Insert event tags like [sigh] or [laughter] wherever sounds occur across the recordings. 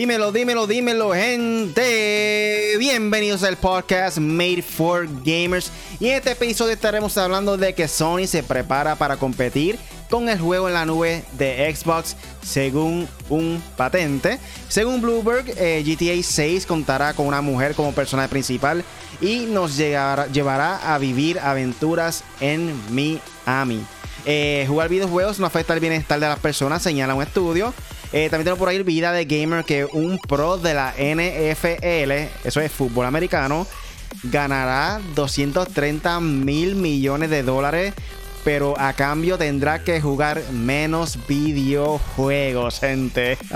Dímelo, dímelo, dímelo, gente. Bienvenidos al podcast Made for Gamers. Y en este episodio estaremos hablando de que Sony se prepara para competir con el juego en la nube de Xbox según un patente. Según Bloomberg, eh, GTA 6 contará con una mujer como personaje principal y nos llevará a vivir aventuras en Miami. Eh, jugar videojuegos no afecta el bienestar de las personas, señala un estudio. Eh, también tengo por ahí vida de gamer que un pro de la NFL, eso es fútbol americano, ganará 230 mil millones de dólares. Pero a cambio tendrá que jugar menos videojuegos, gente. [laughs]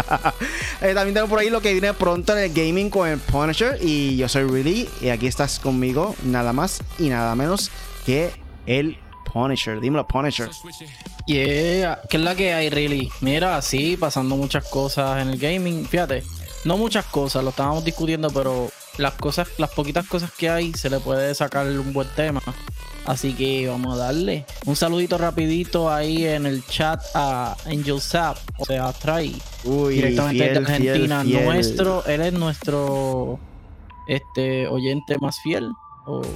Eh, también tengo por ahí lo que viene pronto en el gaming con el Punisher. Y yo soy Really. Y aquí estás conmigo, nada más y nada menos que el Punisher. Dímelo, Punisher. Yeah, ¿qué es la que hay, really? Mira, sí, pasando muchas cosas en el gaming. Fíjate, no muchas cosas, lo estábamos discutiendo, pero las cosas, las poquitas cosas que hay, se le puede sacar un buen tema. Así que vamos a darle un saludito rapidito ahí en el chat a Angel Sap, o sea, Trae, directamente de Argentina. Nuestro, él es nuestro este oyente más fiel.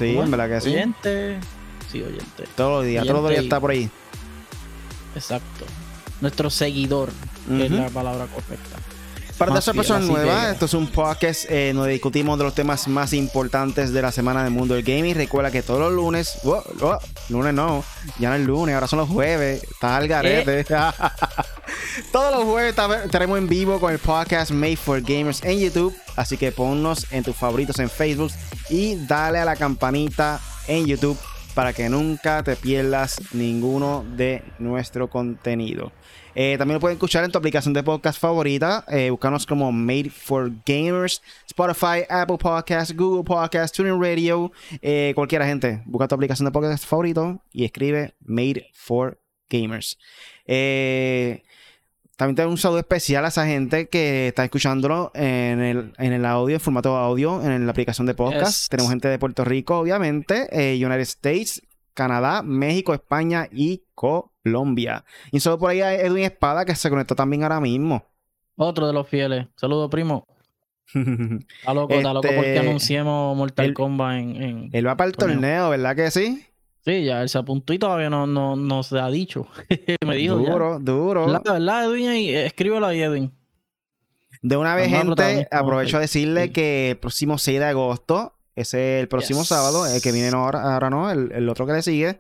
sí, en verdad que sí. Oyente, sí, oyente. Todos los días, todos los días está por ahí. Exacto. Nuestro seguidor, es la palabra correcta. Para todas personas nuevas, esto es un podcast eh, donde discutimos de los temas más importantes de la semana del mundo del gaming. Recuerda que todos los lunes, oh, oh, lunes no, ya no es lunes, ahora son los jueves, está al garete. Eh. [laughs] todos los jueves estaremos en vivo con el podcast Made for Gamers en YouTube. Así que ponnos en tus favoritos en Facebook y dale a la campanita en YouTube para que nunca te pierdas ninguno de nuestro contenido. Eh, también lo puedes escuchar en tu aplicación de podcast favorita. Eh, búscanos como Made for Gamers, Spotify, Apple Podcasts, Google Podcasts, TuneIn Radio, eh, cualquiera gente. Busca tu aplicación de podcast favorito y escribe Made for Gamers. Eh, también tengo un saludo especial a esa gente que está escuchándolo en el, audio, en formato audio, en la aplicación de podcast. Tenemos gente de Puerto Rico, obviamente, eh, United States, Canadá, México, España y Colombia. Y solo por ahí hay Edwin Espada que se conectó también ahora mismo. Otro de los fieles. Saludos, primo. [laughs] está loco, está loco porque este, anunciemos Mortal Kombat en, Él va para el torneo, ¿verdad que sí? Sí, ya él se apuntó y todavía no, no, se ha dicho. [laughs] Me dijo. Duro, duro. La verdad, Edwin, escríbelo ahí, Edwin. De una vez, gente, aprovecho a decirle que el próximo 6 de agosto, ese es el próximo sábado, el que viene ahora, ahora no, el, otro que le sigue,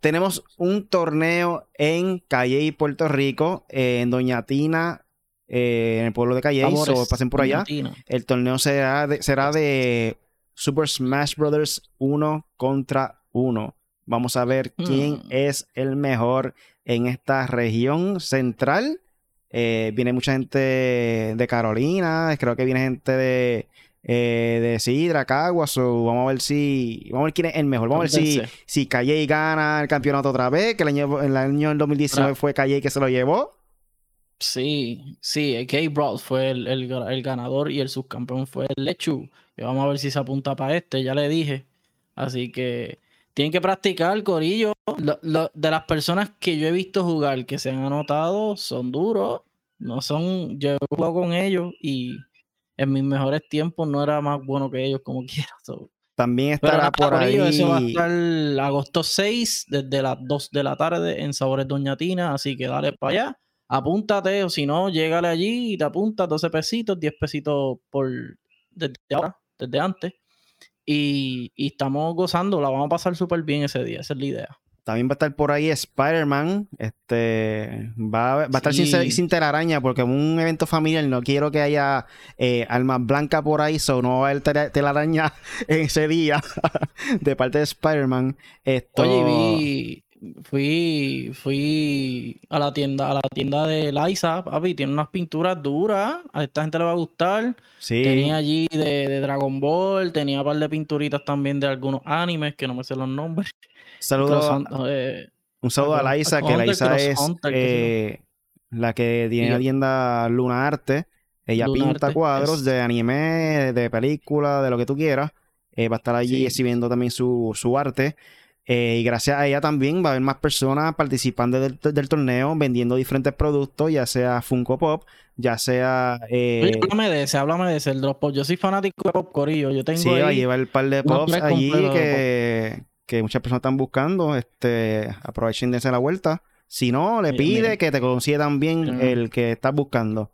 tenemos un torneo en Calle, Puerto Rico, en Doña Tina, eh, en el pueblo de Calle, o pasen por allá. El torneo será de, será de Super Smash Brothers 1 contra 1. Vamos a ver quién mm. es el mejor en esta región central. Eh, viene mucha gente de Carolina, creo que viene gente de, eh, de Sidra, Caguas. vamos a ver si. Vamos a ver quién es el mejor. Vamos a ver si, si Calle gana el campeonato otra vez. Que el año, el año 2019 fue Calle que se lo llevó. Sí, sí, Kay Broad fue el, el, ganador y el subcampeón fue el Lechu. Y vamos a ver si se apunta para este, ya le dije. Así que tienen que practicar, Corillo. de las personas que yo he visto jugar que se han anotado, son duros. No son. Yo he jugado con ellos y en mis mejores tiempos no era más bueno que ellos, como [laughs] quiera. También estará por ahí. Eso va a estar agosto 6, desde las 2 de la tarde en Sabores Doña Tina. Así que dale para allá. Apúntate, o si no, llégale allí y te apuntas 12 pesitos, 10 pesitos por desde ahora, desde antes. Y, estamos gozando, la vamos a pasar súper bien ese día, esa es la idea. También va a estar por ahí Spider-Man. Este, va, a estar sin, sin, telaraña porque en un evento familiar no quiero que haya eh, almas blancas por ahí, so no va a haber telaraña [laughs] en ese día [laughs] de parte de Spider-Man. Oye, vi, fui, fui a la tienda, a la tienda de Liza, papi, tiene unas pinturas duras, a esta gente le va a gustar. Sí. Tenía allí de, Dragon Ball, tenía un par de pinturitas también de algunos animes que no me sé los nombres. Saludos. Eh, un saludo a Liza, que Liza es eh, la que tiene la tienda Luna Arte. Ella pinta cuadros de anime, de película, de lo que tú quieras. Eh, va a estar allí exhibiendo también su, su arte. Eh, y gracias a ella también va a haber más personas participando del, torneo, vendiendo diferentes productos, ya sea Funko Pop, ya sea. Eh, háblame de ese, háblame de ese, el Drop Pop. Yo soy fanático de Pop Corillo. Yo tengo. Sí, va a llevar el par de pops allí que, que, muchas personas están buscando. Este, aprovechen de hacer la vuelta. Si no, le pide que te consiga también el que estás buscando.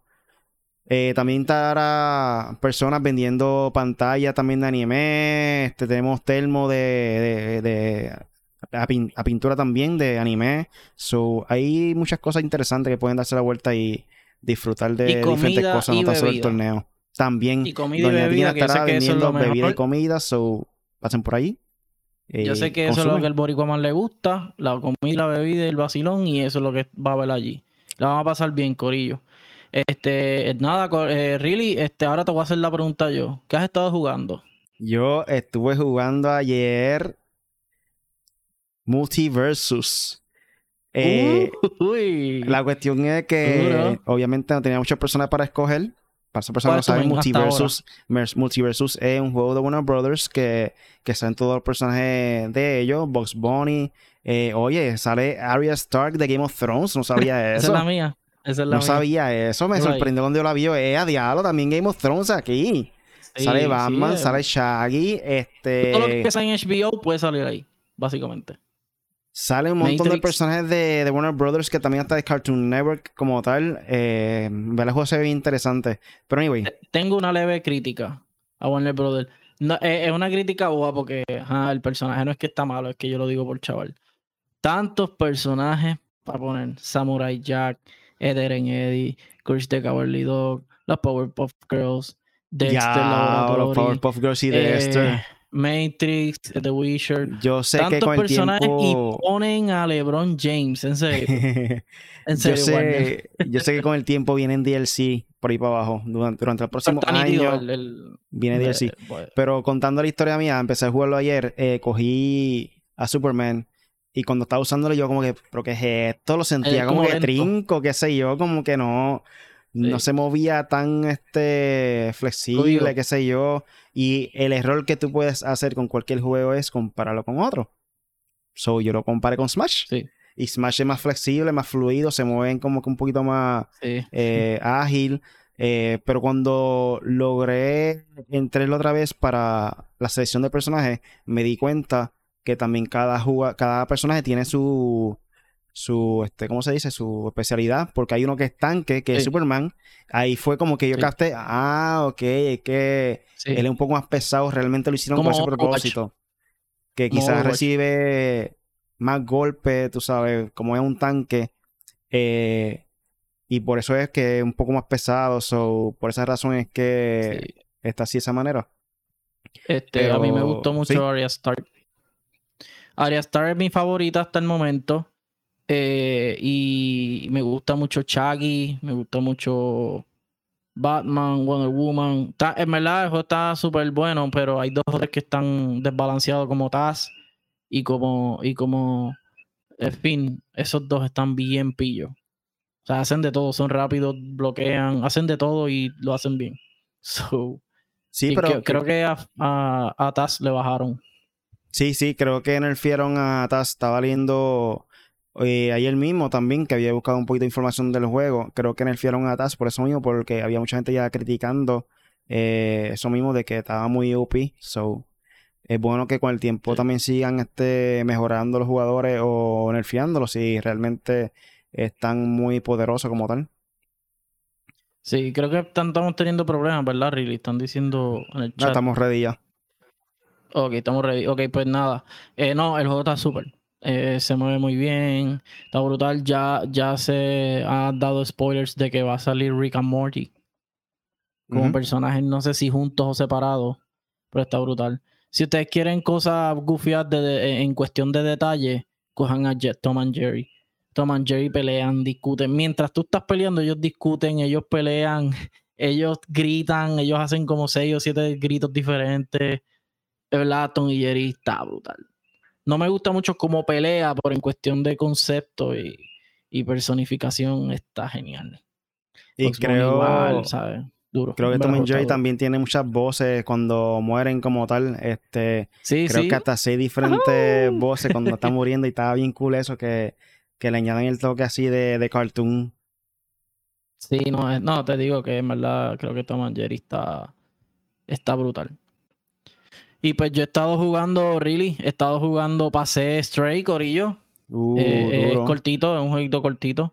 Eh, también estará personas vendiendo pantallas también de anime. Este, tenemos termo de, de, a, pintura también de anime. So, hay muchas cosas interesantes que pueden darse la vuelta y disfrutar de diferentes cosas, no tan solo el torneo. También, y comida y bebida, estará vendiendo bebida y comida, so pasen por ahí. Yo sé que eso es lo que el boricua más le gusta, la comida, la bebida y el vacilón, y eso es lo que va a ver allí. La vamos a pasar bien, Corillo. Este, nada, eh, really, este, ahora te voy a hacer la pregunta yo. ¿Qué has estado jugando? Yo estuve jugando ayer Multiversus. Eh, la cuestión es que obviamente no tenía muchas personas para escoger. Para esas personas no saben, Multiversus, Multiversus es un juego de Warner Brothers que, que salen todos los personajes de ellos. Box Bunny. Eh, oye, sale Arya Stark de Game of Thrones. No sabía eso. [laughs] Esa es la mía no sabía eso, me sorprendió cuando yo la vi. Eh, a diablo, también Game of Thrones aquí. sale Batman, sale Shaggy, este... Todo lo que está en HBO puede salir ahí, básicamente. Sale un montón de personajes de, Warner Brothers que también está de Cartoon Network como tal. Eh, el juego se ve interesante. Pero anyway. Tengo una leve crítica a Warner Brothers. es una crítica boba porque el personaje no es que está malo, es que yo lo digo por chaval. Tantos personajes para poner Samurai Jack, Eder en Eddie, Chris the Cowardly Dog, los Powerpuff Girls, Dexter ya, los Powerpuff Girls y Dexter. Eh, Matrix, The Witcher. Yo sé que con el tiempo... y ponen a LeBron James, en serio. [laughs] en serio, yo, sé, yo sé que con el tiempo vienen DLC por ahí para abajo. Durante, durante el próximo año viene DLC. Pero contando la historia mía, empecé a jugarlo ayer, eh, cogí a Superman y cuando estaba usándolo yo como que, ¿pero qué es esto? Lo sentía como, que trinco, qué sé yo, como que no, no se movía tan este flexible, qué sé yo. Y el error que tú puedes hacer con cualquier juego es compararlo con otro. So yo lo comparé con Smash. Sí. Y Smash es más flexible, más fluido, se mueven como que un poquito más eh, ágil. Eh, pero cuando logré entrarlo otra vez para la selección de personajes, me di cuenta que también cada, cada personaje tiene su, su, este, ¿cómo se dice? Su especialidad, porque hay uno que es tanque, que es Superman. Ahí fue como que yo capté, ah, ok, es que él es un poco más pesado, realmente lo hicieron con ese propósito. Que quizás recibe más golpes, tú sabes, como es un tanque. Eh, y por eso es que es un poco más pesado, so, por esa razón es que está así de esa manera. Este, a mí me gustó mucho Arya Stark. Arya Star es mi favorita hasta el momento. Eh, y me gusta mucho Shaggy, me gusta mucho Batman, Wonder Woman. en verdad, el juego está súper bueno, pero hay dos que están desbalanceados como Taz y como, y como, en fin, esos dos están bien pillos. O sea, hacen de todo, son rápidos, bloquean, hacen de todo y lo hacen bien. [laughs] So, sí, pero creo que a, a Taz le bajaron. Sí, sí, creo que nerfearon a Taz. Estaba leyendo eh, ayer mismo también, que había buscado un poquito de información del juego. Creo que nerfearon a Taz por eso mismo, porque había mucha gente ya criticando eh, eso mismo de que estaba muy OP. So, es bueno que con el tiempo también sigan este, mejorando los jugadores o nerfeándolos si realmente están muy poderosos como tal. Sí, creo que estamos teniendo problemas, ¿verdad, Riley? Están diciendo en el chat. No, estamos ready ya. Ok, estamos ready. Ok, pues nada. Eh, no, el juego está súper. Eh, se mueve muy bien. Está brutal. Ya, ya se ha dado spoilers de que va a salir Rick and Morty. Como personajes, no sé si juntos o separados. Pero está brutal. Si ustedes quieren cosas goofias en cuestión de detalle, cojan a Jet, Tom and Jerry. Tom and Jerry pelean, discuten. Mientras tú estás peleando, ellos discuten, ellos pelean, [laughs] ellos gritan, ellos hacen como seis o siete gritos diferentes verdad, Tom y Jerry está brutal. No me gusta mucho cómo pelea, pero en cuestión de concepto y, personificación está genial. Y creo, duro. Creo que Tom and Jerry también tiene muchas voces cuando mueren como tal. Este, sí, creo que hasta seis diferentes voces cuando [laughs] están muriendo y estaba bien cool eso que, que le añaden el toque así de, de cartoon. Sí, no, no, te digo que en verdad creo que Tom Jerry está, está brutal. Y pues yo he estado jugando, really, he estado jugando, pasé Stray, Corillo. Uh, eh, es cortito, es un jueguito cortito.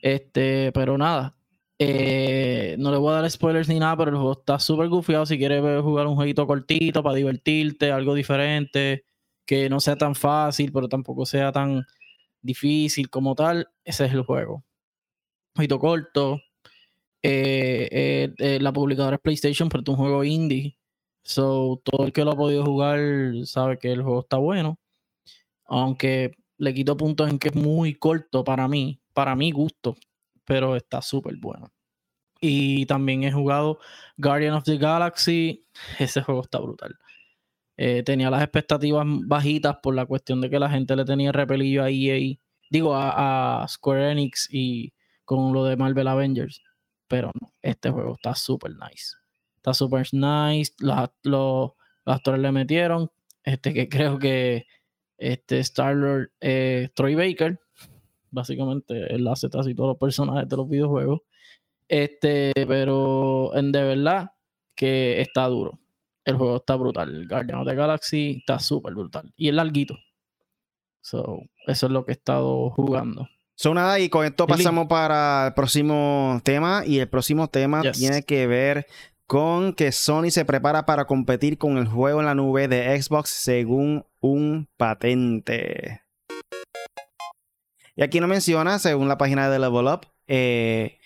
Este, pero nada. Eh, no le voy a dar spoilers ni nada, pero el juego está súper gufiado. Si quieres jugar un jueguito cortito para divertirte, algo diferente, que no sea tan fácil, pero tampoco sea tan difícil como tal, ese es el juego. Jueguito corto. Eh, la publicadora es PlayStation, pero es un juego indie. So, todo el que lo ha podido jugar sabe que el juego está bueno. Aunque le quito puntos en que es muy corto para mí, para mi gusto, pero está súper bueno. Y también he jugado Guardian of the Galaxy. Ese juego está brutal. Eh, tenía las expectativas bajitas por la cuestión de que la gente le tenía repelillo a EA, digo, a, a Square Enix y con lo de Marvel Avengers. Pero no, este juego está súper nice. Está super nice. Los, los, actores le metieron. Este que creo que este Star-Lord eh, Troy Baker. Básicamente él hace casi todos los personajes de los videojuegos. Este, pero en de verdad que está duro. El juego está brutal. Guardian of the Galaxy está súper brutal. Y es larguito. So, eso es lo que he estado jugando. So, nada, y con esto pasamos para el próximo tema. Y el próximo tema tiene que ver con que Sony se prepara para competir con el juego en la nube de Xbox según un patente. Y aquí no menciona, según la página de Level Up, eh,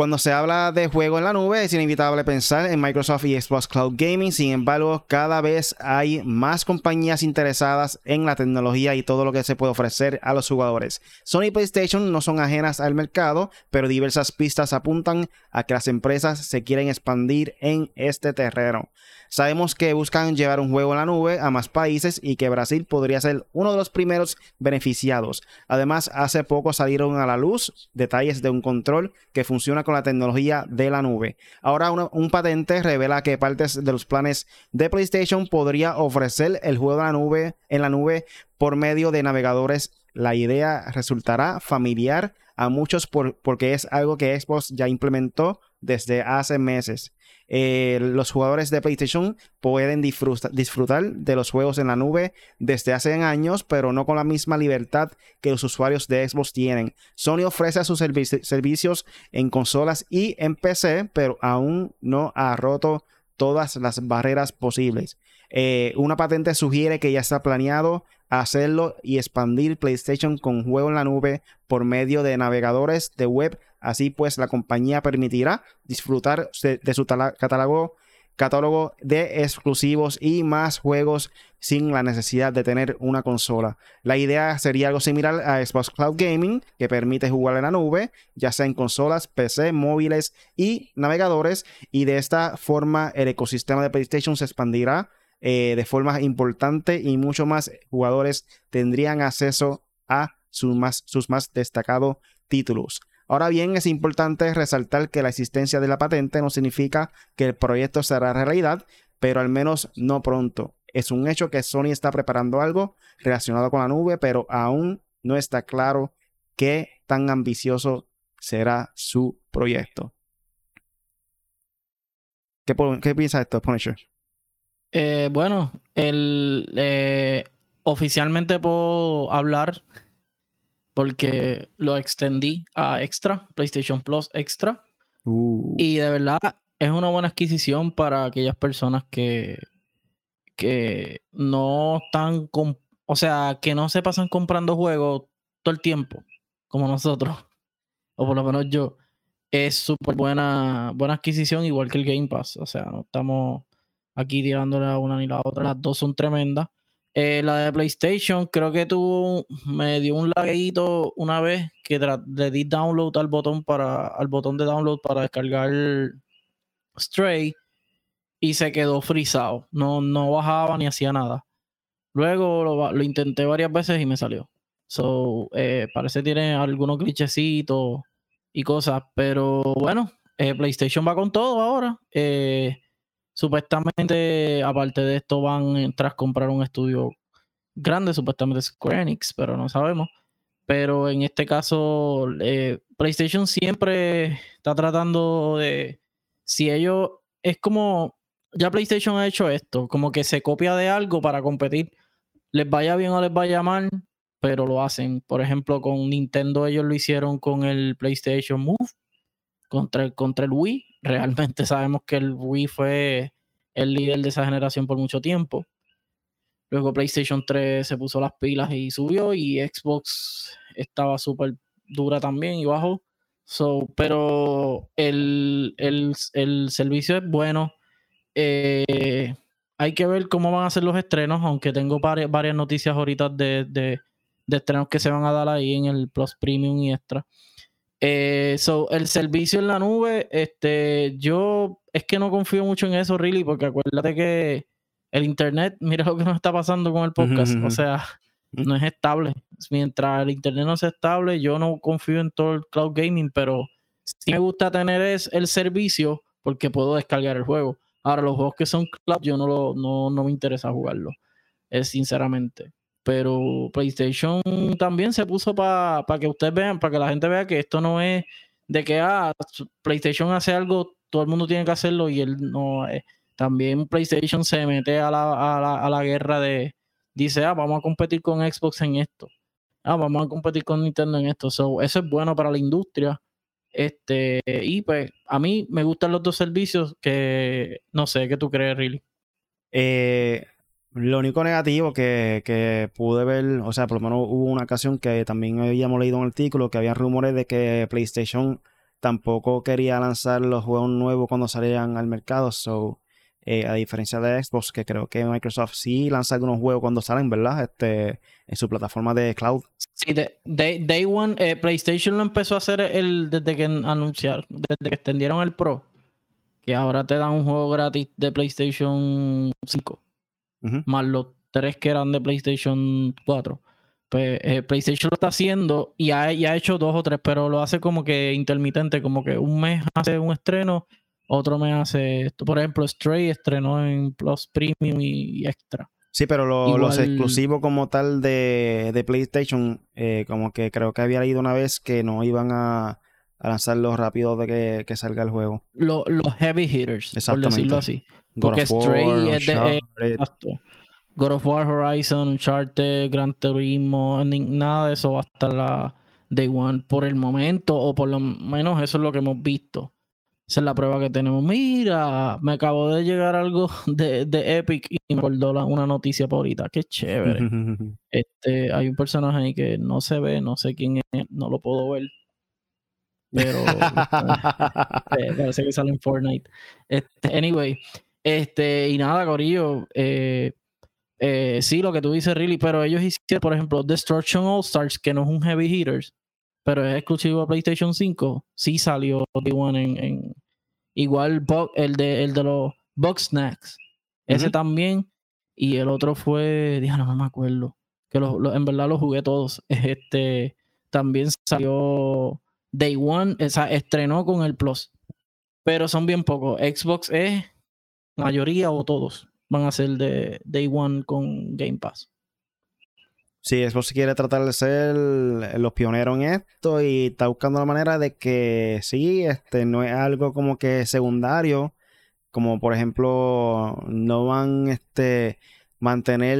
cuando se habla de juego en la nube, es inevitable pensar en Microsoft y Xbox Cloud Gaming. Sin embargo, cada vez hay más compañías interesadas en la tecnología y todo lo que se puede ofrecer a los jugadores. Sony y PlayStation no son ajenas al mercado, pero diversas pistas apuntan a que las empresas se quieren expandir en este terreno. Sabemos que buscan llevar un juego en la nube a más países y que Brasil podría ser uno de los primeros beneficiados. Además, hace poco salieron a la luz detalles de un control que funciona con la tecnología de la nube. Ahora un patente revela que partes de los planes de PlayStation podría ofrecer el juego de la nube en la nube por medio de navegadores. La idea resultará familiar a muchos porque es algo que Xbox ya implementó desde hace meses. Eh, los jugadores de PlayStation pueden disfrutar de los juegos en la nube desde hace años, pero no con la misma libertad que los usuarios de Xbox tienen. Sony ofrece sus servicios en consolas y en PC, pero aún no ha roto todas las barreras posibles. Eh, una patente sugiere que ya está planeado hacerlo y expandir PlayStation con juego en la nube por medio de navegadores de web. Así pues, la compañía permitirá disfrutar de su catálogo, catálogo de exclusivos y más juegos sin la necesidad de tener una consola. La idea sería algo similar a Xbox Cloud Gaming, que permite jugar en la nube, ya sea en consolas, PC, móviles y navegadores, y de esta forma el ecosistema de PlayStation se expandirá eh, de forma importante y mucho más jugadores tendrían acceso a sus más, sus más destacados títulos. Ahora bien, es importante resaltar que la existencia de la patente no significa que el proyecto será realidad, pero al menos no pronto. Es un hecho que Sony está preparando algo relacionado con la nube, pero aún no está claro qué tan ambicioso será su proyecto. ¿Qué, piensa esto, Punisher? Eh, bueno, el, eh, oficialmente puedo hablar porque lo extendí a Extra, PlayStation Plus Extra. Uh. Y de verdad es una buena adquisición para aquellas personas que, que no están, con, o sea, que no se pasan comprando juegos todo el tiempo, como nosotros, [laughs] o por lo menos yo. Es súper buena, buena adquisición, igual que el Game Pass. O sea, no estamos aquí tirándole a una ni la otra. Las dos son tremendas. Eh, la de PlayStation, creo que tuvo, me dio un laguito una vez que le di download al botón para, al botón de download para descargar Stray y se quedó frisado. No, no bajaba ni hacía nada. Luego lo, intenté varias veces y me salió. So, eh, parece que tiene algunos glitchecitos y cosas, pero bueno, eh, PlayStation va con todo ahora. Eh, supuestamente, aparte de esto, van tras comprar un estudio grande, supuestamente Square Enix, pero no sabemos. Pero en este caso, eh, PlayStation siempre está tratando de. Si ellos. Es como. Ya PlayStation ha hecho esto, como que se copia de algo para competir. Les vaya bien o les vaya mal, pero lo hacen. Por ejemplo, con Nintendo ellos lo hicieron con el PlayStation Move contra el, contra el Wii. [laughs] Realmente sabemos que el Wii fue el líder de esa generación por mucho tiempo. Luego PlayStation 3 se puso las pilas y subió y Xbox estaba súper dura también y bajo. So, pero el, servicio es bueno. Eh, hay que ver cómo van a ser los estrenos, aunque tengo varias, varias noticias ahorita de, de, estrenos que se van a dar ahí en el Plus Premium y Extra. Eh, so, el servicio en la nube, este, yo es que no confío mucho en eso, really, porque acuérdate que el internet, [laughs] mira lo que nos está pasando con el podcast. O sea, no es estable. Mientras el internet no sea estable, yo no confío en todo el cloud gaming, pero sí me gusta tener es el servicio porque puedo descargar el juego. Ahora, los juegos que son cloud, yo no, lo, no, no me interesa jugarlo, es sinceramente. Pero PlayStation también se puso para que ustedes vean, para que la gente vea que esto no es de que ah, PlayStation hace algo, todo el mundo tiene que hacerlo y él no. es también PlayStation se mete a la, a la, guerra de, dice, ah, vamos a competir con Xbox en esto. Ah, vamos a competir con Nintendo en esto. eso es bueno para la industria. Este, y pues a mí me gustan los dos servicios que no sé, ¿qué tú crees, Really? Eh, lo único negativo que, que, pude ver, o sea, por lo menos hubo una ocasión que también habíamos leído un artículo que había rumores de que PlayStation tampoco quería lanzar los juegos nuevos cuando salían al mercado. So, eh, a diferencia de Xbox, que creo que Microsoft sí lanza algunos juegos cuando salen, ¿verdad? Este, en su plataforma de cloud. Sí, de, Day One, eh, PlayStation lo empezó a hacer el, desde que anunciaron, desde que extendieron el Pro, que ahora te dan un juego gratis de PlayStation 5, más los tres que eran de PlayStation 4. Pues eh, PlayStation lo está haciendo y ha, y ha hecho dos o tres, pero lo hace como que intermitente, como que un mes hace un estreno otro me hace esto. Por ejemplo, Stray estrenó en Plus Premium y, Extra. Sí, pero los exclusivos como tal de, PlayStation, eh, como que creo que había leído una vez que no iban a, lanzarlos rápido de que, salga el juego. los heavy hitters, por decirlo así. Porque Stray es de... God of War, Horizon, Uncharted, Gran Turismo, nada de eso hasta la Day One por el momento, o por lo menos eso es lo que hemos visto. Esa es la prueba que tenemos. Mira, me acabo de llegar algo [laughs] de, Epic y me acordó una noticia por ahorita. Qué chévere. [laughs] este, hay un personaje ahí que no se ve, no sé quién es, no lo puedo ver. Pero [laughs] eh, parece que sale en Fortnite. Este, anyway, este, y nada, Corillo. Eh, eh, sí, lo que tú dices, really, pero ellos hicieron, por ejemplo, Destruction All Stars, que no es un Heavy Hitters, pero es exclusivo a PlayStation 5, sí salió en, igual el de, el de los Box Snacks, ese también, y el otro fue, dígame, no me acuerdo, que en verdad los jugué todos, [laughs] este, también salió Day One, o sea, estrenó con el Plus, pero son bien pocos, Xbox es mayoría o todos van a ser de Day One con Game Pass. Sí, Xbox quiere tratar de ser los pioneros en esto y está buscando la manera de que sí, este no es algo como que secundario, como por ejemplo no van este mantener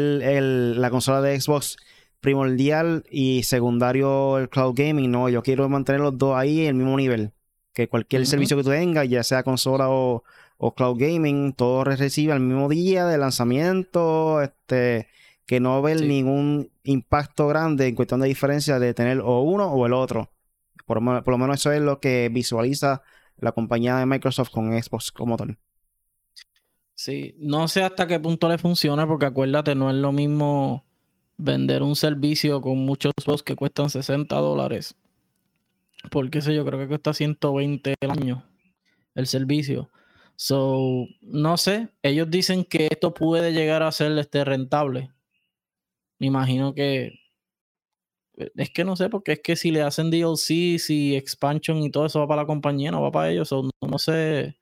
la consola de Xbox primordial y secundario el cloud gaming, no, yo quiero mantener los dos ahí en el mismo nivel, que cualquier servicio que tú tengas, ya sea consola o, o cloud gaming, todo recibe al mismo día de lanzamiento, este que no ver ningún impacto grande en cuestión de diferencia de tener o uno o el otro. Por, lo menos eso es lo que visualiza la compañía de Microsoft con Xbox como tal. Sí, no sé hasta qué punto le funciona, porque acuérdate, no es lo mismo vender un servicio con muchos juegos que cuestan 60 dólares. Porque sé yo, creo que cuesta 120 el año el servicio. So, no sé, ellos dicen que esto puede llegar a ser este rentable me imagino que es que no sé, porque es que si le hacen DLC, si expansion y todo eso va para la compañía, no va para ellos. no, no, sé.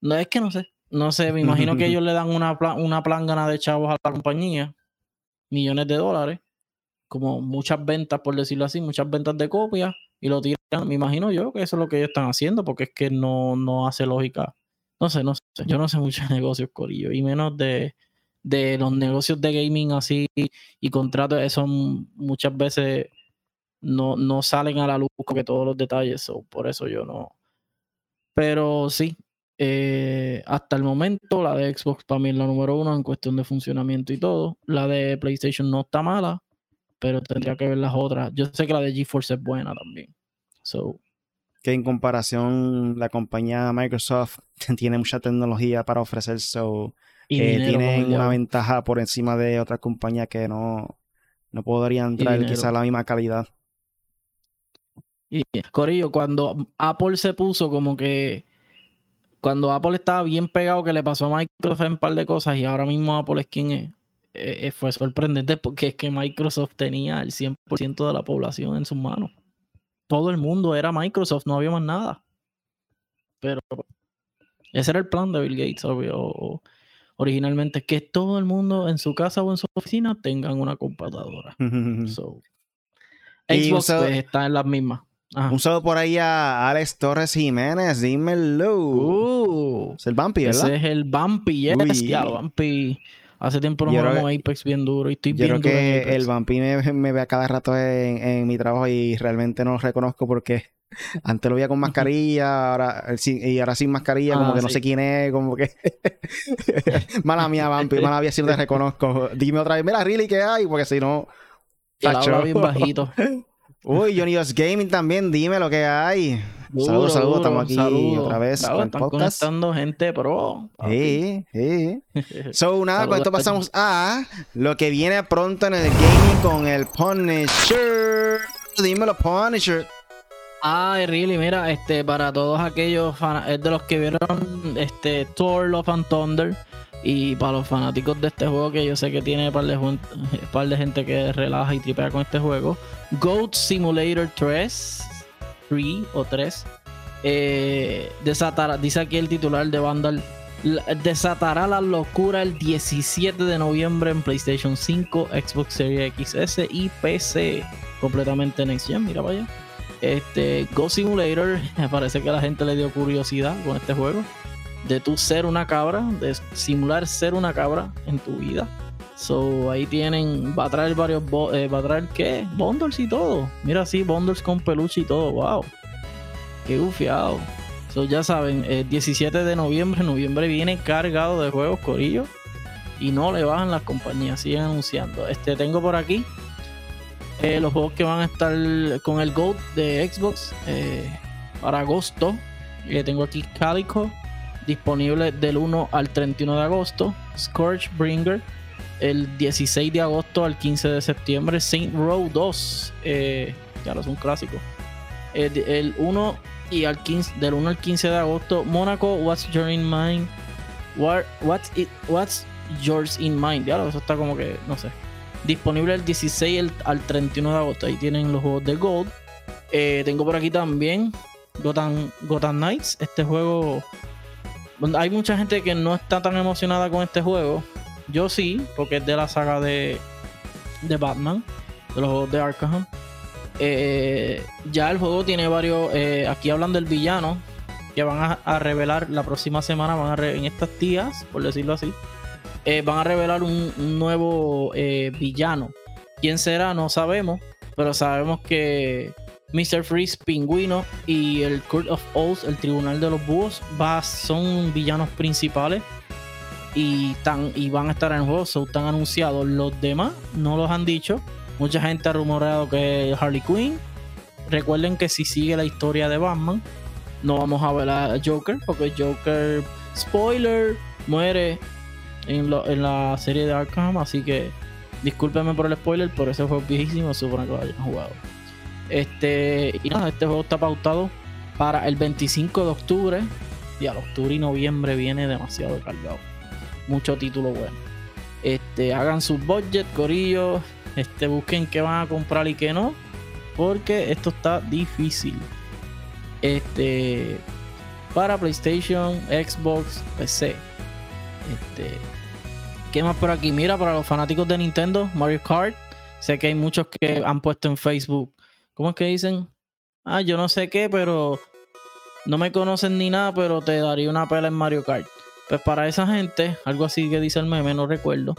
No es que no sé. No sé, me imagino que ellos le dan una, una plangana de chavos a la compañía, millones de dólares, como muchas ventas, por decirlo así, muchas ventas de copias, y lo tiran. Me imagino yo que eso es lo que ellos están haciendo, porque es que no, no hace lógica. No sé, no sé. Yo no sé [laughs] muchos negocios, Corillo, y menos de, de los negocios de gaming así y contratos, eso muchas veces no, no salen a la luz que todos los detalles, por eso yo no. Pero sí, eh, hasta el momento la de Xbox para mí es la número uno en cuestión de funcionamiento y todo. La de PlayStation no está mala, pero tendría que ver las otras. Yo sé que la de GeForce es buena también. So, que en comparación la compañía Microsoft [laughs] tiene mucha tecnología para ofrecer, so eh, tienen una ventaja por encima de otras compañías que no, no podrían traer quizá la misma calidad. Y Corillo, cuando Apple se puso como que cuando Apple estaba bien pegado que le pasó a Microsoft un par de cosas y ahora mismo Apple es quien es, eh, eh, fue sorprendente porque es que Microsoft tenía el 100% de la población en sus manos. Todo el mundo era Microsoft, no había más nada. Pero ese era el plan de Bill Gates, obvio originalmente, que todo el mundo en su casa o en su oficina tengan una computadora. [laughs] Xbox pues, está en las mismas. Un saludo por ahí a Alex Torres Jiménez, dímelo. Uh, es el Bumpy, ¿verdad? Ese es el Bumpy, yes. Ya, Bumpy. Hace tiempo no jugamos Apex bien duro y estoy yo creo que el Bumpy me, ve a cada rato en, en, mi trabajo y realmente no lo reconozco porque [laughs] antes lo veía con [laughs] mascarilla, ahora, y ahora sin mascarilla, como ah, que no sé quién es, como que. [laughs] mala mía, Vampi, mala mía si no te reconozco. Dime otra vez, mira, really, ¿qué hay? Porque si no. Habla bien bajito. Uy, Johnny Gaming también, dime lo que hay. Saludos, saludos, estamos aquí otra vez con el podcast. conectando gente pro. Sí, sí. [laughs] so, nada, con esto pasamos a lo que viene pronto en el gaming con el Punisher. Dímelo, Punisher. Ay, really, mira, este, para todos aquellos es de los que vieron este Thor Love and Thunder y para los fanáticos de este juego que yo sé que tiene un par de, par de gente que relaja y tripea con este juego, Goat Simulator 3, 3 o 3, eh, desatará, dice aquí el titular de Vandal, desatará la locura el 17 de noviembre en PlayStation 5, Xbox Series XS y PC, completamente Next Gen, mira vaya. Este, Go Simulator, me [laughs] parece que a la gente le dio curiosidad con este juego. De tú ser una cabra, de simular ser una cabra en tu vida. So, ahí tienen, va a traer varios, eh, va a traer qué? Bundles y todo. Mira, sí, bundles con peluche y todo. Wow. Qué gufiado. So, ya saben, el 17 de noviembre, noviembre viene cargado de juegos, corillo. Y no le bajan las compañías, siguen anunciando. Este, tengo por aquí eh, los juegos que van a estar con el Gold de Xbox eh, para agosto. Eh, tengo aquí Calico, disponible del 1 al 31 de agosto. Scorch Bringer, el 16 de agosto al 15 de septiembre. Saint Row 2, ya no es un clásico. el 1 y al 15, del 1 al 15 de agosto. Monaco, What's Your in Mind? what's, what's Yours in Mind? Ya, eso está como que, no sé. Disponible el 16 al 31 de agosto. Ahí tienen los juegos de Gold. Eh, tengo por aquí también Gotham, Gotham Knights. Este juego. Hay mucha gente que no está tan emocionada con este juego. Yo sí, porque es de la saga de, de Batman, de los juegos de Arkham. Eh, ya el juego tiene varios. Eh, aquí hablan del villano que van a, revelar la próxima semana, van a en estas días, por decirlo así. Eh, van a revelar un, nuevo villano. ¿Quién será? No sabemos, pero sabemos que Mr. Freeze, Pingüino y el Court of Owls, el Tribunal de los Búhos, son villanos principales y, tan, y van a estar en el juego, son están anunciados. Los demás no los han dicho. Mucha gente ha rumoreado que Harley Quinn. Recuerden que si sigue la historia de Batman, no vamos a ver a Joker, porque Joker, spoiler, muere en, la serie de Arkham, así que discúlpenme por el spoiler, pero ese juego es viejísimo, supone que lo hayan jugado. Este, y nada, este juego está pautado para el 25 de octubre. Y al octubre y noviembre viene demasiado cargado. Mucho título bueno. Este, hagan su budget, corillo. Este, busquen qué van a comprar y qué no. Porque esto está difícil. Este. Para PlayStation, Xbox, PC. Este. ¿Qué más por aquí? Mira, para los fanáticos de Nintendo, Mario Kart. Sé que hay muchos que han puesto en Facebook. ¿Cómo es que dicen? Ah, yo no sé qué, pero no me conocen ni nada, pero te daría una pela en Mario Kart. Pues para esa gente, algo así que dice el meme, no recuerdo.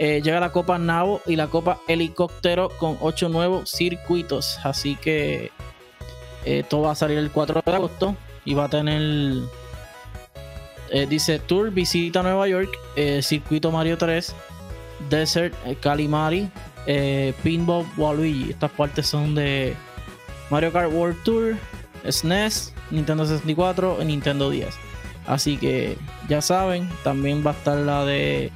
Eh, llega la Copa Navo y la Copa Helicóptero con ocho nuevos circuitos. Así que eh, todo va a salir el 4 de agosto y va a tener. Eh, dice Tour, visita Nueva York, Circuito Mario 3, Desert, Calimari, Pinball Waluigi. Estas partes son de Mario Kart World Tour, SNES, Nintendo 64 y Nintendo 10. Así que ya saben, también va a estar la de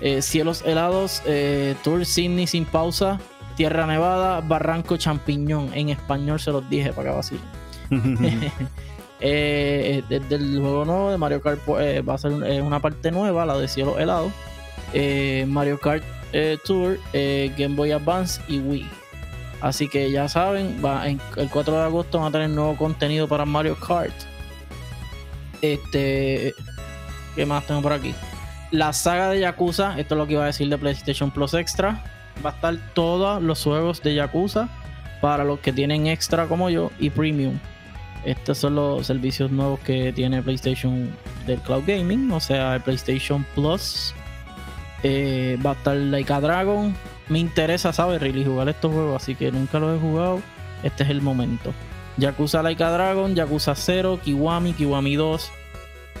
eh, Cielos Helados, eh, Tour Sydney sin pausa, Tierra Nevada, Barranco Champiñón. En español se los dije para que vacilen. [laughs] [laughs] eh, desde el juego nuevo de Mario Kart pues, eh, va a ser una parte nueva, la de Cielos Helados. Mario Kart Tour, Game Boy Advance y Wii. Así que ya saben, va el 4 de agosto van a tener nuevo contenido para Mario Kart. Este. ¿Qué más tengo por aquí? La saga de Yakuza, esto es lo que iba a decir de PlayStation Plus Extra. Va a estar todos los juegos de Yakuza para los que tienen extra como yo y premium. Estos son los servicios nuevos que tiene PlayStation del Cloud Gaming, o sea, el PlayStation Plus. Eh, va a estar Laika Dragon, me interesa, ¿sabes? Really jugar estos juegos, así que nunca los he jugado. Este es el momento. Yakuza Laika Dragon, Yakuza 0, Kiwami, Kiwami 2,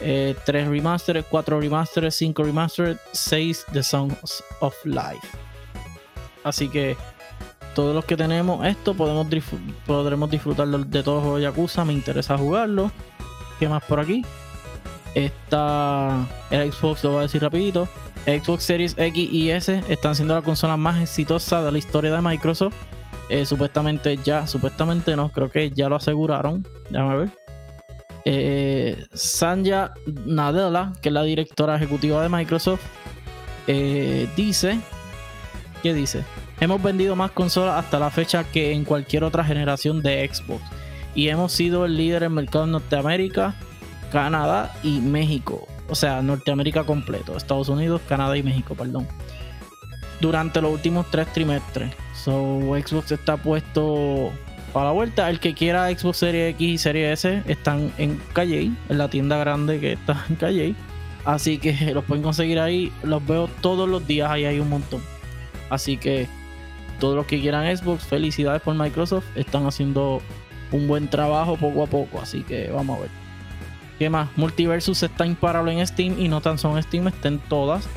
3 eh, remastered, 4 remastered, 5 remastered, 6 The Songs of Life. Así que todos los que tenemos esto podemos podremos disfrutar de, todos los Yakuza. Me interesa jugarlo. ¿Qué más por aquí? Esta el Xbox, lo voy a decir rapidito. Xbox Series X y S están siendo la consola más exitosa de la historia de Microsoft. Eh, supuestamente ya, supuestamente no, creo que ya lo aseguraron. Déjame ver. Eh, Sanja Nadella, que es la directora ejecutiva de Microsoft, eh, dice: ¿Qué dice? Hemos vendido más consolas hasta la fecha que en cualquier otra generación de Xbox. Y hemos sido el líder en mercado de Norteamérica, Canadá y México o sea, Norteamérica completo, Estados Unidos, Canadá y México, perdón. Durante los últimos tres trimestres. So, Xbox está puesto para la vuelta. El que quiera Xbox Series X y Series S están en Calle, en la tienda grande que está en Calle. Así que [laughs] los pueden conseguir ahí. Los veo todos los días, ahí hay un montón. Así que todos los que quieran Xbox, felicidades por Microsoft. Están haciendo un buen trabajo poco a poco. Así que vamos a ver. ¿Qué más? Multiversus está imparable en Steam y no tan solo en Steam, está todas.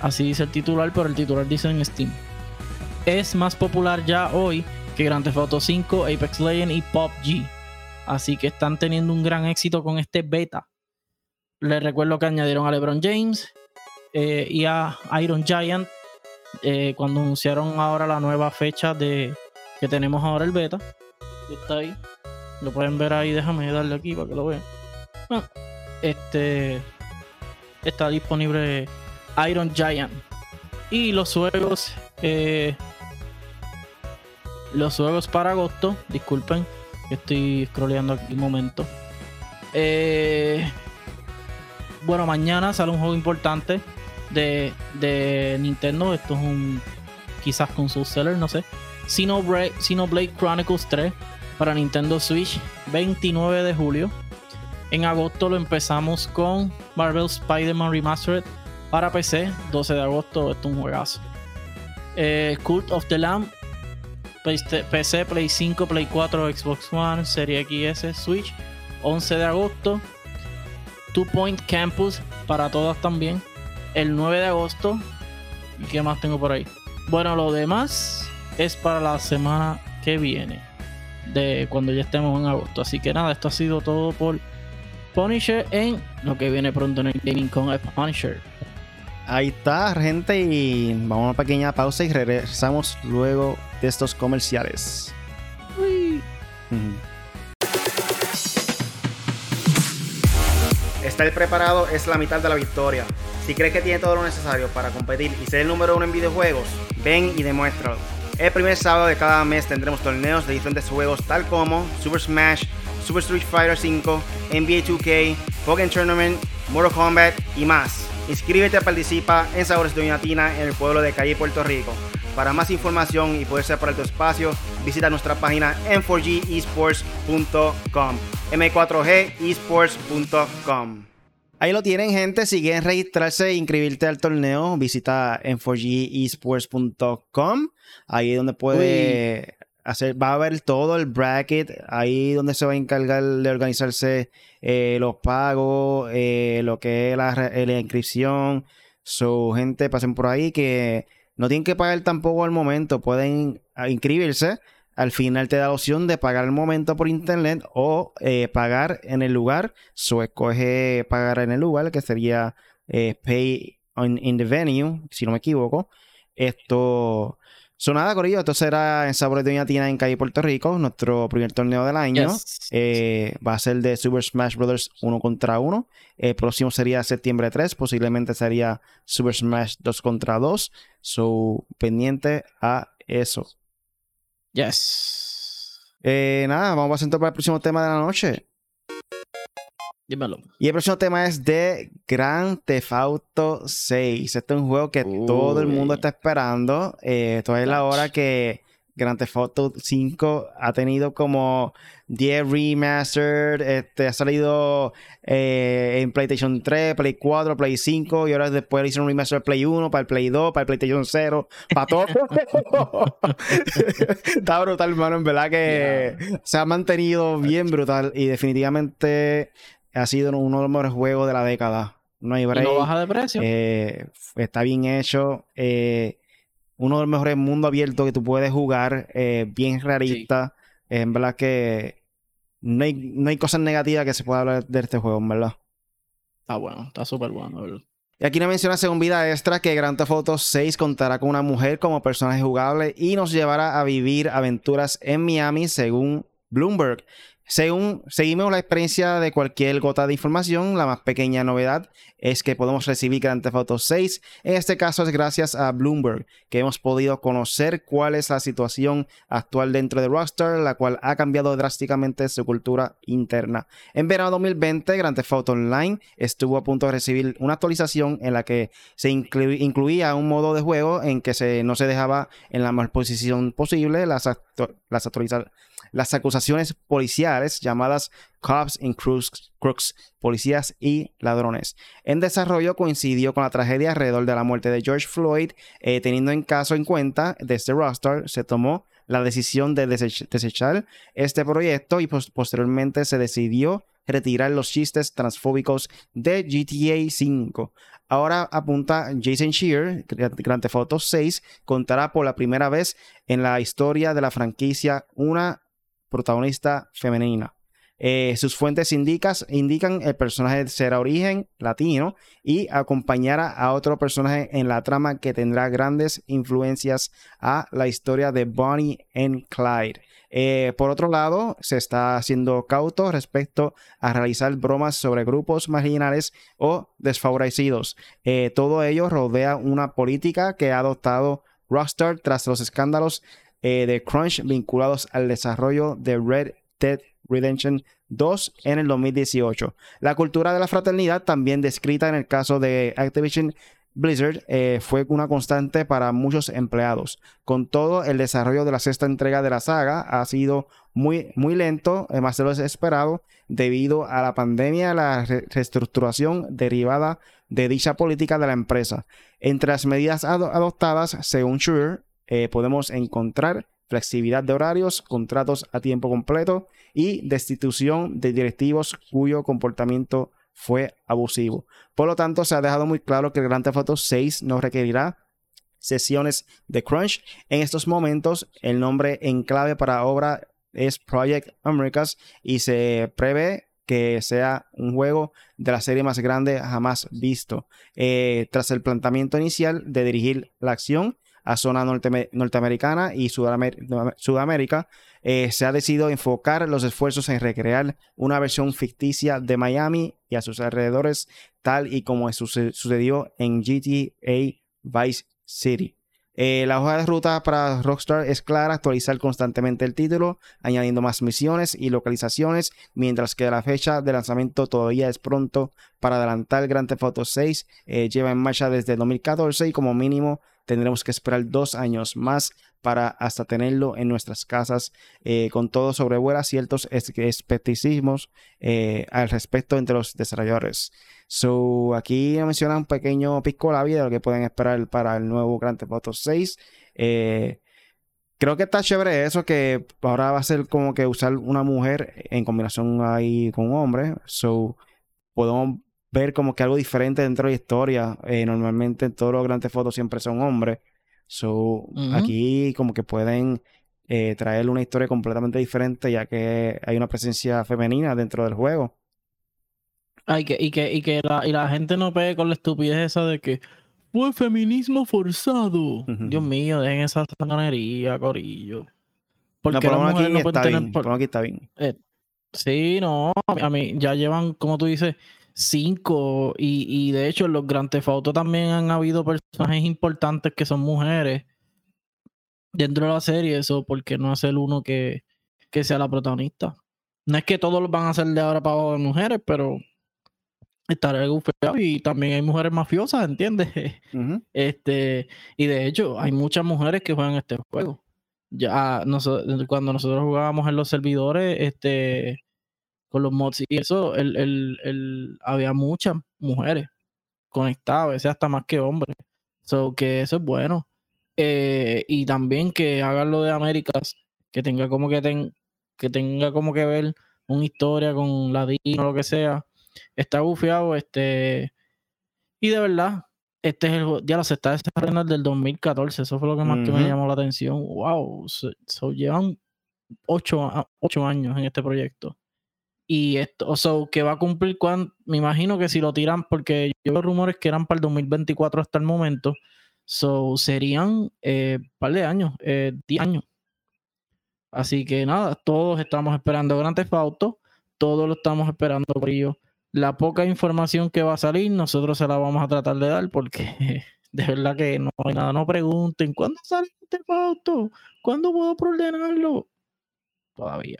Así dice el titular, pero el titular dice en Steam. Es más popular ya hoy que Grand Theft Auto 5, Apex Legends y PUBG. Así que están teniendo un gran éxito con este beta. Les recuerdo que añadieron a LeBron James eh, y a Iron Giant eh, cuando anunciaron ahora la nueva fecha de que tenemos ahora el beta. Está ahí. Lo pueden ver ahí. Déjame darle aquí para que lo vean. Este está disponible Iron Giant. Y los juegos. Eh, los juegos para agosto. Disculpen. Estoy scrolleando aquí un momento. Eh, bueno, mañana sale un juego importante de, de Nintendo. Esto es un. Quizás con su seller, no sé. Xenoblade Chronicles 3 para Nintendo Switch, 29 de julio. En agosto lo empezamos con Marvel Spider-Man Remastered para PC. 12 de agosto, esto es un juegazo. Eh, Cult of the Lamb, PC, Play 5, Play 4, Xbox One, Serie XS, Switch. 11 de agosto. Two Point Campus para todas también. El 9 de agosto. ¿Y qué más tengo por ahí? Bueno, lo demás es para la semana que viene. De cuando ya estemos en agosto. Así que nada, esto ha sido todo por Punisher en lo que viene pronto en el gaming con el Punisher. Ahí está, gente, y vamos a una pequeña pausa y regresamos luego estos comerciales. Estar preparado es la mitad de la victoria. Si crees que tiene todo lo necesario para competir y ser el número uno en videojuegos, ven y demuéstralo. El primer sábado de cada mes tendremos torneos de diferentes juegos tal como Super Smash, Super Street Fighter V, NBA 2K, Pokémon Tournament, Mortal Kombat y más. Inscríbete y participa en Sabores de Doñatina en el pueblo de Calle, Puerto Rico. Para más información y poder separar tu espacio, visita nuestra página m4gesports.com. m4gesports.com. Ahí lo tienen, gente. Si quieren registrarse e inscribirte al torneo, visita m4gesports.com. Ahí es donde puede va a ver todo el bracket, ahí donde se va a encargar de organizarse eh, los pagos, eh, lo que es la, eh, inscripción. Su gente, pasen por ahí que no tienen que pagar tampoco al momento, pueden ah, inscribirse al final te da la opción de pagar el momento por internet o pagar en el lugar. So escoge pagar en el lugar, que sería pay in the venue, si no me equivoco. Esto. So nada, Corillo, esto será en Sabores de Doña Tina en Calle, Puerto Rico, nuestro primer torneo del año. Eh, va a ser de Super Smash Bros. 1 contra 1. El próximo sería septiembre 3, posiblemente sería Super Smash 2 contra 2. So, pendiente a eso. Yes. Eh, nada, vamos a sentar para el próximo tema de la noche. Dímelo. Y el próximo tema es de Grand Theft Auto 6. Este es un juego que todo el mundo está esperando. Eh, esto es la hora que Grand Theft Auto 5 ha tenido como 10 remastered, este, ha salido eh, en PlayStation 3, Play 4, Play 5 y ahora después le hicieron un remaster Play 1, para el Play 2, para el PlayStation 0, para todo. [laughs] [laughs] Está brutal, hermano, en verdad que se ha mantenido bien brutal y definitivamente ha sido uno de los mejores juegos de la década. No hay break. no baja de precio. Eh, está bien hecho. Eh, uno de los mejores mundos abiertos que tú puedes jugar, eh, bien realista. En verdad que no hay, no hay cosas negativas que se pueda hablar de este juego, en verdad. Está bueno, está súper bueno, Y aquí nos menciona según vida extra que Grand Theft Auto 6 contará con una mujer como personaje jugable y nos llevará a vivir aventuras en Miami según Bloomberg. Según seguimos la experiencia de cualquier gota de información, la más pequeña novedad es que podemos recibir Grand Theft Auto 6. En este caso es gracias a Bloomberg que hemos podido conocer cuál es la situación actual dentro de Rockstar, la cual ha cambiado drásticamente su cultura interna. En verano 2020, Grand Theft Auto Online estuvo a punto de recibir una actualización en la que se incluía un modo de juego en que no se dejaba en la mejor posición posible las, las las acusaciones policiales llamadas Cops and Crooks, policías y ladrones. En desarrollo coincidió con la tragedia alrededor de la muerte de George Floyd, eh, teniendo en caso en cuenta desde este Rockstar se tomó la decisión de desechar este proyecto y posteriormente se decidió retirar los chistes transfóbicos de GTA 5. Ahora apunta Jason Shear, Grand Theft Auto 6 contará por la primera vez en la historia de la franquicia una protagonista femenina. Eh, sus fuentes indican el personaje será origen latino y acompañará a otro personaje en la trama que tendrá grandes influencias a la historia de Bonnie and Clyde. Eh, por otro lado, se está haciendo cauto respecto a realizar bromas sobre grupos marginales o desfavorecidos. Eh, todo ello rodea una política que ha adoptado Rockstar tras los escándalos eh, de Crunch vinculados al desarrollo de Red Dead Redemption 2 en el 2018. La cultura de la fraternidad, también descrita en el caso de Activision Blizzard, eh, fue una constante para muchos empleados. Con todo, el desarrollo de la sexta entrega de la saga ha sido muy, muy lento, eh, más de lo esperado, debido a la pandemia la reestructuración derivada de dicha política de la empresa. Entre las medidas adoptadas, según Schur, eh, podemos encontrar flexibilidad de horarios, contratos a tiempo completo y destitución de directivos cuyo comportamiento fue abusivo. Por lo tanto, se ha dejado muy claro que el Grand Theft Auto 6 no requerirá sesiones de crunch. En estos momentos, el nombre en clave para obra es Project Americas y se prevé que sea un juego de la serie más grande jamás visto. Eh, tras el planteamiento inicial de dirigir la acción, a zona norteamericana y Sudamérica, eh, se ha decidido enfocar los esfuerzos en recrear una versión ficticia de Miami y a sus alrededores tal y como sucedió en GTA Vice City. Eh, la hoja de ruta para Rockstar es clara, actualizar constantemente el título, añadiendo más misiones y localizaciones, mientras que la fecha de lanzamiento todavía es pronto para adelantar Grand Theft Auto 6. Eh, lleva en marcha desde 2014 y como mínimo tendremos que esperar dos años más para hasta tenerlo en nuestras casas. Eh, con todo sobrevuela ciertos escepticismos al respecto entre los desarrolladores. So, aquí menciona un pequeño pisco la vida de lo que pueden esperar para el nuevo Grand Theft Auto 6. Eh, creo que está chévere eso, que ahora va a ser como que usar una mujer en combinación ahí con un hombre. So, podemos ver como que algo diferente dentro de la historia. Eh, normalmente todos los grandes fotos siempre son hombres. So, aquí como que pueden eh, traerle una historia completamente diferente, ya que hay una presencia femenina dentro del juego. Ay, que, y que, y que la, y la gente no pegue con la estupidez esa de que fue feminismo forzado. Dios mío, dejen esa sanganería, corillo. Porque no, las mujeres no pueden tener. Bien, aquí está bien. Eh, sí, no, a mí ya llevan, como tú dices, cinco. Y, y de hecho, en los Grand Theft Auto también han habido personajes importantes que son mujeres dentro de la serie. Eso, porque no es el uno que, que sea la protagonista? No es que todos van a ser de ahora para abajo de mujeres, pero estaré gufeado y también hay mujeres mafiosas, ¿entiendes? [laughs] Este, y de hecho, hay muchas mujeres que juegan este juego. Ya cuando nosotros jugábamos en los servidores, este, con los mods y eso, el, el, había muchas mujeres conectadas, a veces hasta más que hombres. So que eso es bueno. Eh, y también que hagan lo de Américas, que tenga como que, ten, que tenga como que ver una historia con ladino o lo que sea está bufiado, este, y de verdad, este es el ya se está desarrollando desde el 2014, eso fue lo que más que me llamó la atención, wow, llevan ocho, años en este proyecto. Y esto, o sea, que va a cumplir cuando, me imagino que si lo tiran, porque yo veo rumores que eran para el 2024 hasta el momento, so serían un eh, par de años, 10 eh, años. Así que nada, todos estamos esperando Grand Theft todos lo estamos esperando por la poca información que va a salir, nosotros se la vamos a tratar de dar porque [laughs] de verdad que no hay nada. No pregunten, ¿cuándo sale este auto? ¿Cuándo puedo ordenarlo? Todavía.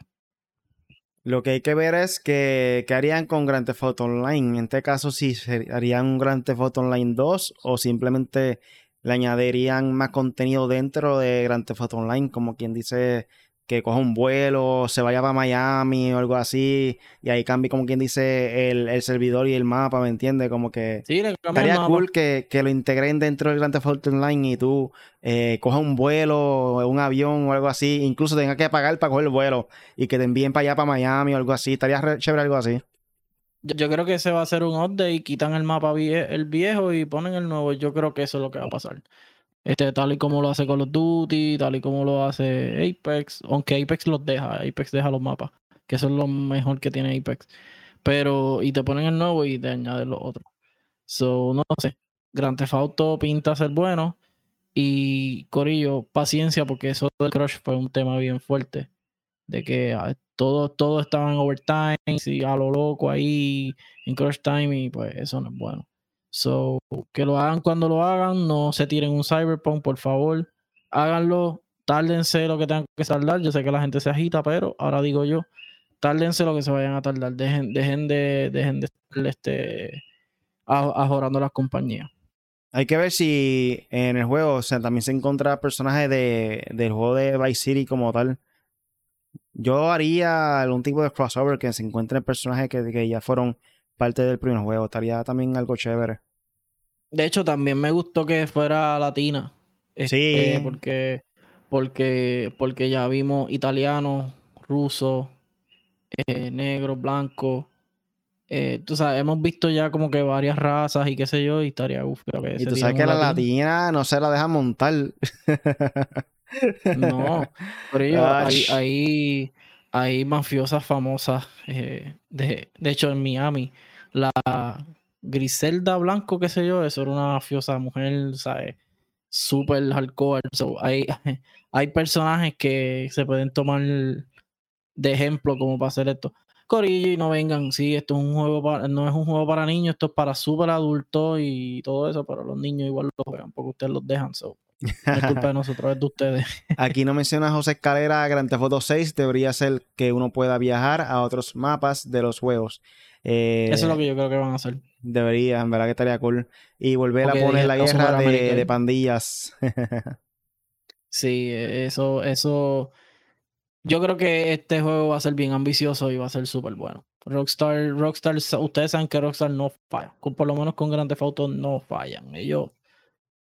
Lo que hay que ver es que, qué harían con Grand Theft Online. En este caso, si harían un Grand Theft Online 2 o simplemente le añadirían más contenido dentro de Grand Theft Online, como quien dice que coja un vuelo, se vaya para Miami o algo así, y ahí cambie como quien dice el, servidor y el mapa, ¿me entiendes? Como que sí, estaría cool que, lo integren dentro del Grand Theft Auto Online y tú eh, cojas un vuelo, un avión o algo así, incluso tengas que pagar para coger el vuelo y que te envíen para allá, para Miami o algo así, estaría chévere algo así. Yo, creo que se va a hacer un update y quitan el mapa el viejo y ponen el nuevo. Yo creo que eso es lo que va a pasar. Este, tal y como lo hace Call of Duty, tal y como lo hace Apex, aunque Apex los deja, Apex deja los mapas, que eso es lo mejor que tiene Apex. Pero, y te ponen el nuevo y te añaden los otros. So, no sé. Grand Theft Auto pinta ser bueno. Y Corillo, paciencia, porque eso del Crush fue un tema bien fuerte. De que ah, todo, todo estaba en overtime, y a lo loco ahí en Crush Time, y pues eso no es bueno. So, que lo hagan cuando lo hagan, no se tiren un cyberpunk, por favor. Háganlo, tárdense lo que tengan que tardar. Yo sé que la gente se agita, pero ahora digo yo, tárdense lo que se vayan a tardar. Dejen, de, dejen de estar este, ajorando las compañías. Hay que ver si en el juego o sea, también se encuentra personajes de, del juego de Vice City como tal. Yo haría algún tipo de crossover que se encuentren personajes que, que ya fueron parte del primer juego. Estaría también algo chévere. De hecho, también me gustó que fuera latina. Sí. Este, porque, porque, porque ya vimos italiano, ruso, eh, negro, blanco. Eh, tú sabes, hemos visto ya como que varias razas y qué sé yo, y estaría uf, Y tú sabes que la latina no se la deja montar. no, pero ellos, [laughs] ahí, hay mafiosas famosas. Eh, de, de, hecho, en Miami, la Griselda Blanco, qué sé yo, eso era una mafiosa mujer, ¿sabes? Súper hardcore. hay, [laughs] hay personajes que se pueden tomar de ejemplo como para hacer esto. corillo y no vengan. Sí, esto es un juego para, no es un juego para niños, esto es para súper adultos y todo eso, pero los niños igual lo juegan porque ustedes los dejan. So. No es culpa de nosotros, es de ustedes. [laughs] Aquí no menciona José Escalera, Grand Theft Auto 6 debería ser que uno pueda viajar a otros mapas de los juegos. Eh, eso es lo que yo creo que van a hacer. Debería, en verdad que estaría cool. Y volver a poner la guerra de, de pandillas. [laughs] sí, eso, eso yo creo que este juego va a ser bien ambicioso y va a ser súper bueno. Rockstar, Rockstar, ustedes saben que Rockstar no falla. Por lo menos con Grand Theft Auto no fallan. Ellos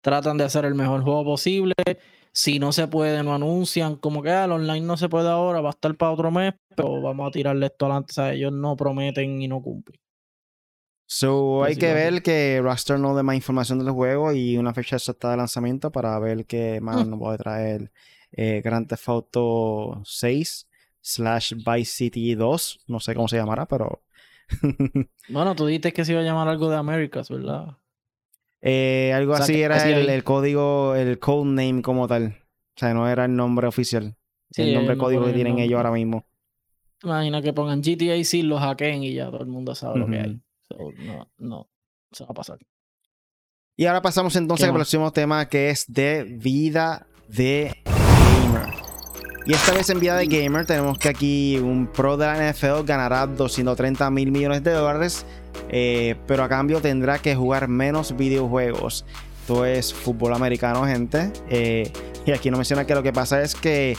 tratan de hacer el mejor juego posible. Si no se puede, no anuncian. Como que ah, el online no se puede ahora, va a estar para otro mes, pero vamos a tirarle esto adelante. O sea, ellos no prometen y no cumplen. So, hay que ver que Rockstar no dé más información del juego y una fecha exacta de lanzamiento para ver qué más mm. nos puede traer eh, Grand Theft Auto 6 slash Vice City 2. No sé cómo se llamará, pero... bueno, tú dijiste que se iba a llamar algo de Americas, ¿verdad? Eh, algo así era el, código, el code name como tal. O sea, no era el nombre oficial. el nombre código que tienen ellos ahora mismo. Imagina que pongan GTA y lo hackeen y ya todo el mundo sabe lo que hay. no, no, se va a pasar. Y ahora pasamos entonces al próximo tema que es de vida de y esta vez en Vida de Gamer tenemos que aquí un pro de la NFL ganará 230 mil millones de dólares, eh, pero a cambio tendrá que jugar menos videojuegos. Esto es fútbol americano, gente. Eh, y aquí no menciona que lo que pasa es que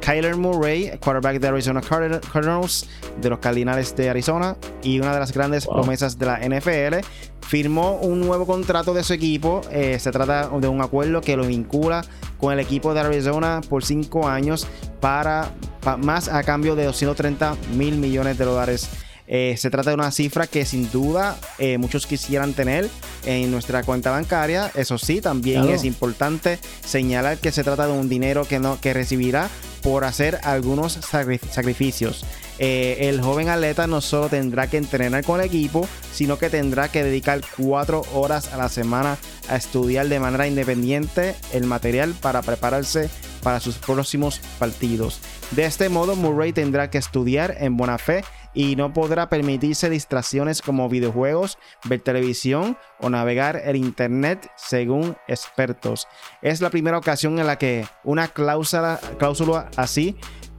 Kyler Murray, quarterback de Arizona Cardinals, de los Cardinals de Arizona, y una de las grandes promesas de la NFL, firmó un nuevo contrato de su equipo. Eh, se trata de un acuerdo que lo vincula con el equipo de Arizona por cinco años para, más a cambio de 230 mil millones de dólares eh, se trata de una cifra que sin duda eh, muchos quisieran tener en nuestra cuenta bancaria. Eso sí, también es importante señalar que se trata de un dinero que, no, que recibirá por hacer algunos sacrificios. Eh, el joven atleta no solo tendrá que entrenar con el equipo, sino que tendrá que dedicar cuatro horas a la semana a estudiar de manera independiente el material para prepararse para sus próximos partidos. De este modo, Murray tendrá que estudiar en buena fe y no podrá permitirse distracciones como videojuegos, ver televisión o navegar el Internet según expertos. Es la primera ocasión en la que una cláusula, cláusula así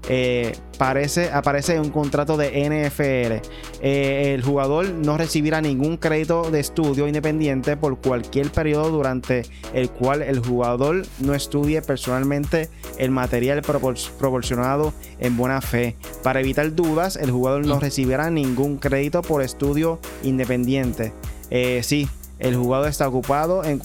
eh, parece, aparece un contrato de NFL. Eh, el jugador no recibirá ningún crédito de estudio independiente por cualquier periodo durante el cual el jugador no estudie personalmente el material proporcionado en buena fe. Para evitar dudas, el jugador no recibirá ningún crédito por estudio independiente. Eh, sí, el jugador está ocupado en,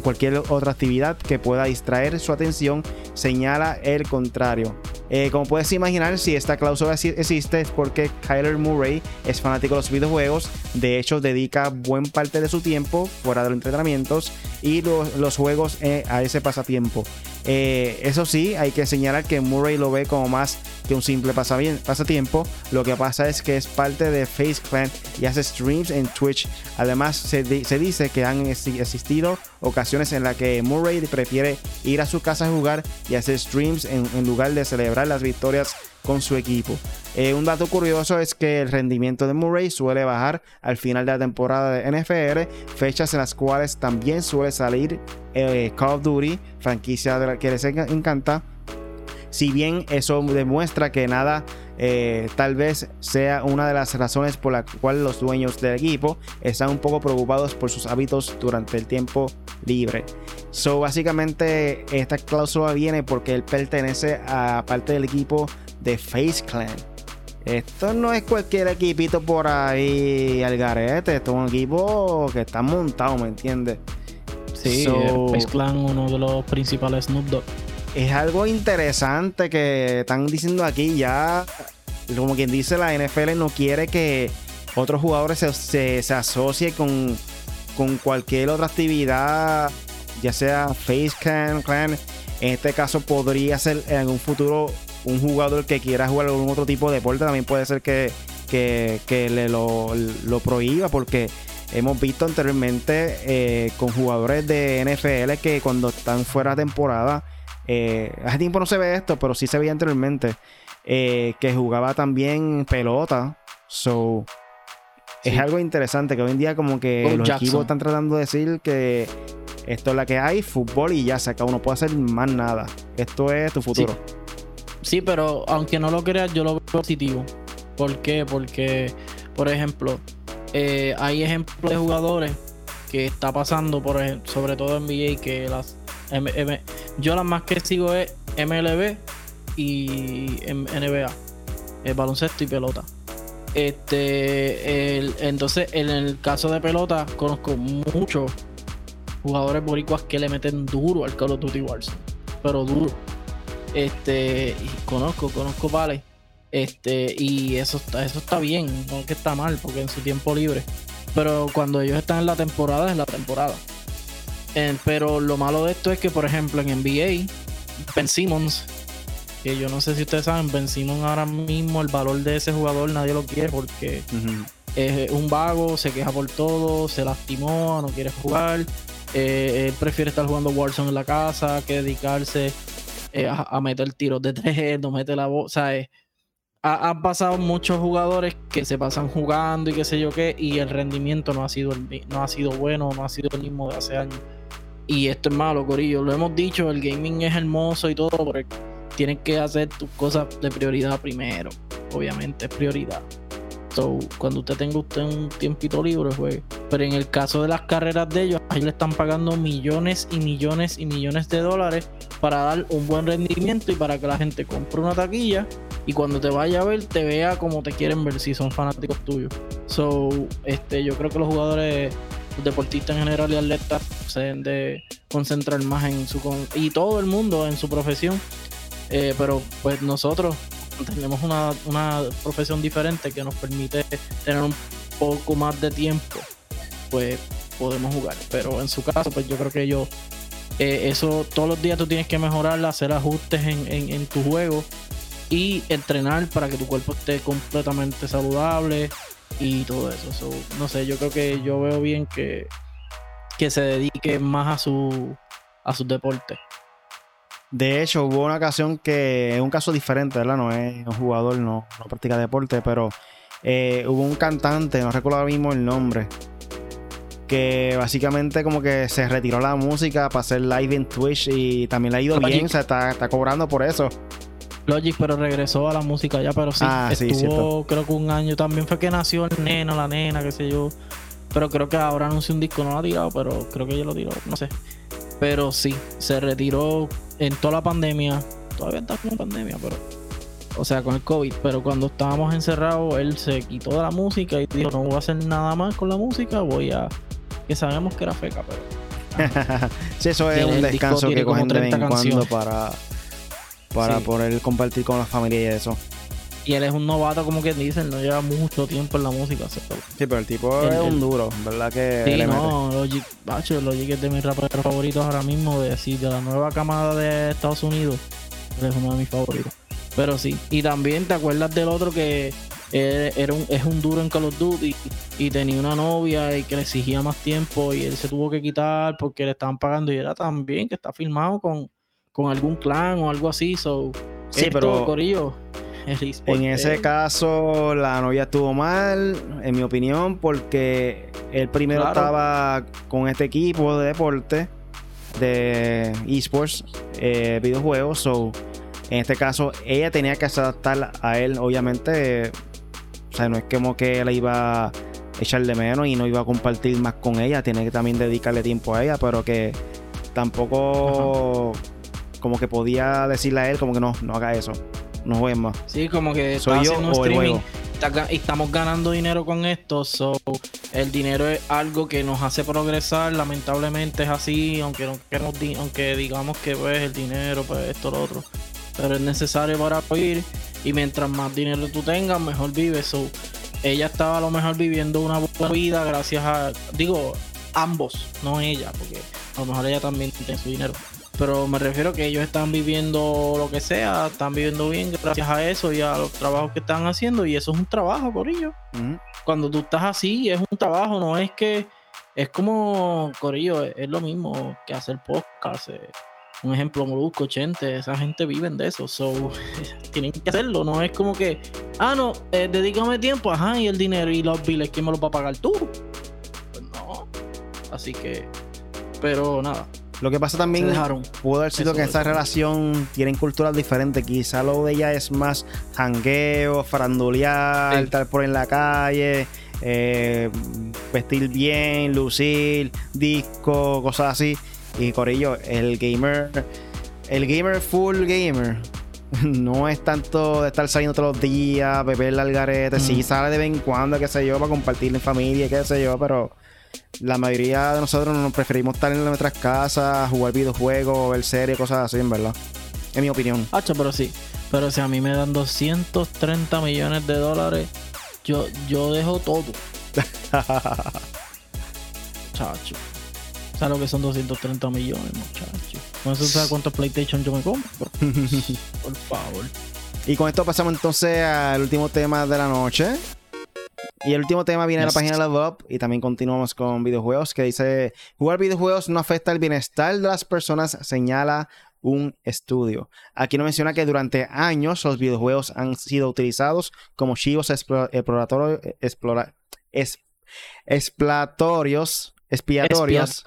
cualquier otra actividad que pueda distraer su atención, señala el contrario. Eh, como puedes imaginar, si esta cláusula existe es porque Kyler Murray es fanático de los videojuegos, de hecho dedica buen parte de su tiempo fuera de los entrenamientos y los, juegos eh, a ese pasatiempo. Eh, eso sí, hay que señalar que Murray lo ve como más que un simple pasatiempo. Lo que pasa es que es parte de Face Clan y hace streams en Twitch. Además, se, dice que han existido ocasiones en las que Murray prefiere ir a su casa a jugar y hacer streams en lugar de celebrar las victorias con su equipo. Eh, un dato curioso es que el rendimiento de Murray suele bajar al final de la temporada de NFL, fechas en las cuales también suele salir eh, Call of Duty, franquicia de la que les encanta. Si bien eso demuestra que nada eh, tal vez sea una de las razones por la cual los dueños del equipo están un poco preocupados por sus hábitos durante el tiempo libre. So, básicamente, esta cláusula viene porque él pertenece a parte del equipo de Face Clan. Esto no es cualquier equipito por ahí al garete. Esto es un equipo que está montado, ¿me entiendes? Sí, Face Clan, uno de los principales Snoop Dogg. Es algo interesante que están diciendo aquí ya. Como quien dice, la NFL no quiere que otros jugadores se, se, asocien con, con cualquier otra actividad, ya sea Face Clan, Clan. En este caso podría ser en un futuro un jugador que quiera jugar algún otro tipo de deporte también puede ser que, que, le lo, prohíba porque hemos visto anteriormente eh, con jugadores de NFL que cuando están fuera de temporada, eh, hace tiempo no se ve esto, pero sí se veía anteriormente, eh, que jugaba también pelota So, es algo interesante que hoy en día como que los equipos están tratando de decir que esto es la que hay, fútbol y ya se acabó, no puede hacer más nada. Esto es tu futuro. Sí, pero aunque no lo creas, yo lo veo positivo. ¿Por qué? Porque, por ejemplo, eh, hay ejemplos de jugadores que está pasando, por ejemplo, sobre todo en NBA, que las yo las más que sigo es MLB y NBA, el baloncesto y pelota. Este, entonces, en el caso de pelota, conozco muchos jugadores boricuas que le meten duro al Call of Duty Warzone, pero duro. Este, conozco, conozco vale. Este, y eso está, eso está bien, no que está mal, porque en su tiempo libre. Pero cuando ellos están en la temporada, es la temporada. pero lo malo de esto es que, por ejemplo, en NBA, Ben Simmons que yo no sé si ustedes saben, Ben ahora mismo el valor de ese jugador nadie lo quiere porque es un vago, se queja por todo, se lastimó, no quiere jugar. Eh, él prefiere estar jugando Warzone en la casa que dedicarse eh, a, meter tiros de tres, [laughs] no mete la voz, ¿sabes? Han pasado muchos jugadores que se pasan jugando y qué sé yo qué, y el rendimiento no ha sido, no ha sido bueno, no ha sido el mismo de hace años. Y esto es malo, Corillo. Lo hemos dicho, el gaming es hermoso y todo, pero tienes que hacer tus cosas de prioridad primero. Obviamente es prioridad. So, cuando usted tenga usted un tiempito libre, pues. Pero en el caso de las carreras de ellos, ahí le están pagando millones y millones y millones de dólares para dar un buen rendimiento y para que la gente compre una taquilla y cuando te vaya a ver te vea como te quieren ver si son fanáticos tuyos. So, este, yo creo que los jugadores, los deportistas en general y atletas se deben de concentrar más en su y todo el mundo en su profesión eh, pero pues nosotros tenemos una, profesión diferente que nos permite tener un poco más de tiempo, pues podemos jugar. Pero en su caso, pues yo creo que yo, eh, eso todos los días tú tienes que mejorar, hacer ajustes en, tu juego y entrenar para que tu cuerpo esté completamente saludable y todo eso. no sé, yo creo que yo veo bien que, que se dedique más a su a sus deportes. De hecho, hubo una ocasión que es un caso diferente, ¿verdad? No es un jugador, no, no practica deporte, pero eh, hubo un cantante, no recuerdo ahora mismo el nombre, que básicamente como que se retiró la música para hacer live en Twitch y también le ha ido bien, o sea, está, está cobrando por eso. Logic, pero regresó a la música ya, pero sí, ah, estuvo creo que un año también fue que nació el neno, la nena, qué sé yo. Pero creo que ahora anunció un disco, no lo ha tirado, pero creo que ya lo tiró, no sé. Pero sí, se retiró en toda la pandemia. Todavía está con pandemia, pero. O sea, con el COVID. Pero cuando estábamos encerrados, él se quitó de la música y dijo: No voy a hacer nada más con la música. Voy a. Que sabemos que era feca, pero. [laughs] sí, eso es un descanso que cogen de vez en cuando para. Para poder compartir con la familia y eso. Y él es un novato, como que dicen, no lleva mucho tiempo en la música. Sí, pero el tipo es un duro, ¿verdad? Que sí, no, Logic, bacho, Logic es de mis raperos favoritos ahora mismo, de, así, de la nueva camada de Estados Unidos. Él es uno de mis favoritos. Pero sí, y también te acuerdas del otro que era un, es un duro en Call of Duty y tenía una novia y que le exigía más tiempo y él se tuvo que quitar porque le estaban pagando y era también que está filmado con, con algún clan o algo así. So, sí, pero Corillo, [laughs] en ese caso, la novia estuvo mal, en mi opinión, porque él primero estaba con este equipo de deporte, de esports, eh, videojuegos. So, en este caso, ella tenía que adaptar a él, obviamente. O sea, no es como que él iba a echarle menos y no iba a compartir más con ella. Tiene que también dedicarle tiempo a ella, pero que tampoco. Como que podía decirle a él, como que no, no haga eso no jueguen más. Sí, como que soy yo streaming y estamos ganando dinero con esto. So, el dinero es algo que nos hace progresar. Lamentablemente es así, aunque no queremos, aunque digamos que pues el dinero, pues esto, lo otro. Pero es necesario para vivir. Y mientras más dinero tú tengas, mejor vives. So, ella estaba a lo mejor viviendo una buena vida gracias a, digo, ambos, no ella, porque a lo mejor ella también tiene su dinero. Pero me refiero que ellos están viviendo lo que sea, están viviendo bien gracias a eso y a los trabajos que están haciendo. Y eso es un trabajo, Corillo. Cuando tú estás así, es un trabajo, no es que. Es como, Corillo, es, lo mismo que hacer podcast. Eh, un ejemplo, Molusco, Chente, esa gente vive de eso. So, [laughs] tienen que hacerlo, no es como que Ah, no, eh, dedícame tiempo, ajá, y el dinero y los biles, ¿quién me los va a pagar tú? Pues no. Así que, pero nada. Lo que pasa también pudo haber sido que esta relación tienen culturas diferentes. Quizá lo de ella es más jangueo, farandulear, estar por en la calle, eh, vestir bien, lucir, disco, cosas así. Y Corillo, el gamer, el gamer full gamer, [laughs] no es tanto de estar saliendo todos los días, beber al garete. Sí, sale de vez en cuando, qué sé yo, para compartir en familia, qué sé yo, pero la mayoría de nosotros nos preferimos estar en nuestras casas, jugar videojuegos, ver series, cosas así, en verdad. En mi opinión. Hacho, pero sí. Pero si a mí me dan 230 millones de dólares, yo, yo dejo todo. [laughs] Chacho. ¿Sabes lo que son 230 millones, muchachos? No sé cuántos PlayStation yo me compro. [laughs] Por favor. Y con esto pasamos entonces al último tema de la noche. Y el último tema viene de la página de la web y también continuamos con videojuegos que dice, jugar videojuegos no afecta el bienestar de las personas, señala un estudio. Aquí nos menciona que durante años los videojuegos han sido utilizados como chivos exploratorios, explatorios, expiatorios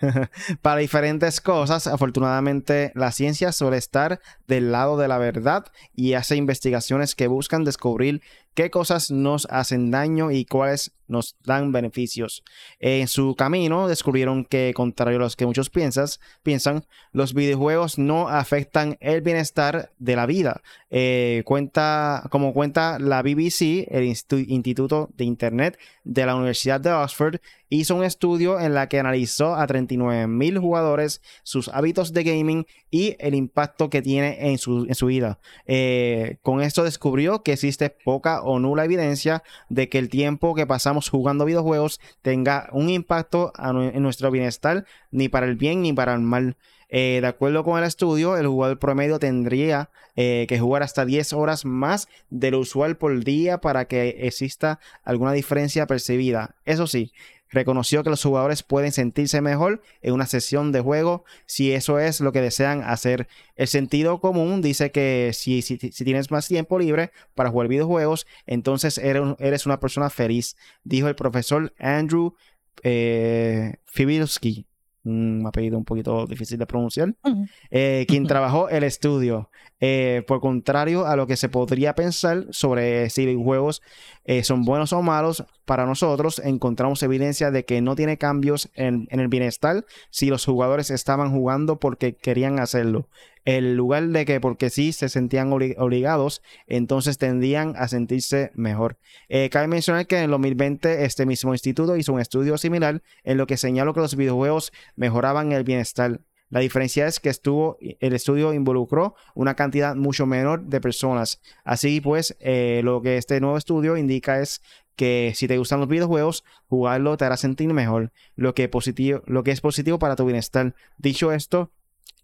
[laughs] para diferentes cosas. Afortunadamente, la ciencia suele estar del lado de la verdad y hace investigaciones que buscan descubrir qué cosas nos hacen daño y cuáles nos dan beneficios. En su camino descubrieron que, contrario a lo que muchos piensas, piensan, los videojuegos no afectan el bienestar de la vida. Eh, cuenta, como cuenta la BBC, el Instituto de Internet de la Universidad de Oxford, hizo un estudio en la que analizó a 39 mil jugadores, sus hábitos de gaming y el impacto que tiene en su, en su vida. Eh, con esto descubrió que existe poca nula evidencia de que el tiempo que pasamos jugando videojuegos tenga un impacto en nuestro bienestar, ni para el bien ni para el mal. Eh, de acuerdo con el estudio, el jugador promedio tendría eh, que jugar hasta 10 horas más de lo usual por día para que exista alguna diferencia percibida. Eso sí, reconoció que los jugadores pueden sentirse mejor en una sesión de juego si eso es lo que desean hacer. El sentido común dice que si, tienes más tiempo libre para jugar videojuegos, entonces eres, una persona feliz, dijo el profesor Andrew eh, un apellido un poquito difícil de pronunciar, eh, quien [laughs] trabajó el estudio. Eh, por contrario a lo que se podría pensar sobre si los juegos eh, son buenos o malos, para nosotros encontramos evidencia de que no tiene cambios en, el bienestar si los jugadores estaban jugando porque querían hacerlo. En lugar de que porque sí se sentían obligados, entonces tendían a sentirse mejor. Eh, cabe mencionar que en el 2020 este mismo instituto hizo un estudio similar en lo que señaló que los videojuegos mejoraban el bienestar. La diferencia es que estuvo, el estudio involucró una cantidad mucho menor de personas. Así pues, eh, lo que este nuevo estudio indica es que si te gustan los videojuegos, jugarlo te hará sentir mejor, lo que, positivo, lo que es positivo para tu bienestar. Dicho esto,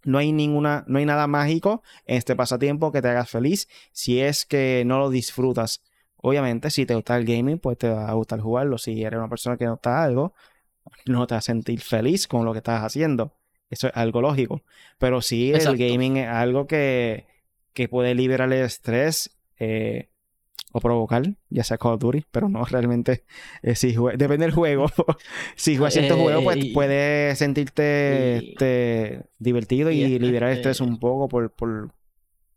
no hay ninguna, no hay nada mágico en este pasatiempo que te haga feliz si es que no lo disfrutas. Obviamente, si te gusta el gaming, pues te va a gustar jugarlo. Si eres una persona que no está algo, no te va a sentir feliz con lo que estás haciendo. Eso es algo lógico. Pero sí, el gaming es algo que, que puede liberar el estrés eh, o provocar, ya sea Call of Duty, pero no realmente. Eh, si depende del juego. [laughs] si juegas cierto juego, pues eh, puedes sentirte este, divertido y, liberar el estrés un poco por, por,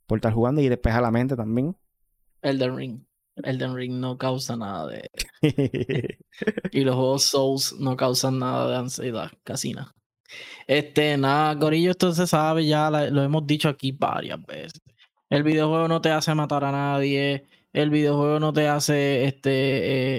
por estar jugando y despejar la mente también. Elden Ring. Elden Ring no causa nada de. [laughs] y los juegos Souls no causan nada de ansiedad, casi nada. Este, nada, Gorillo, esto se sabe, ya lo hemos dicho aquí varias veces. El videojuego no te hace matar a nadie. El videojuego no te hace este,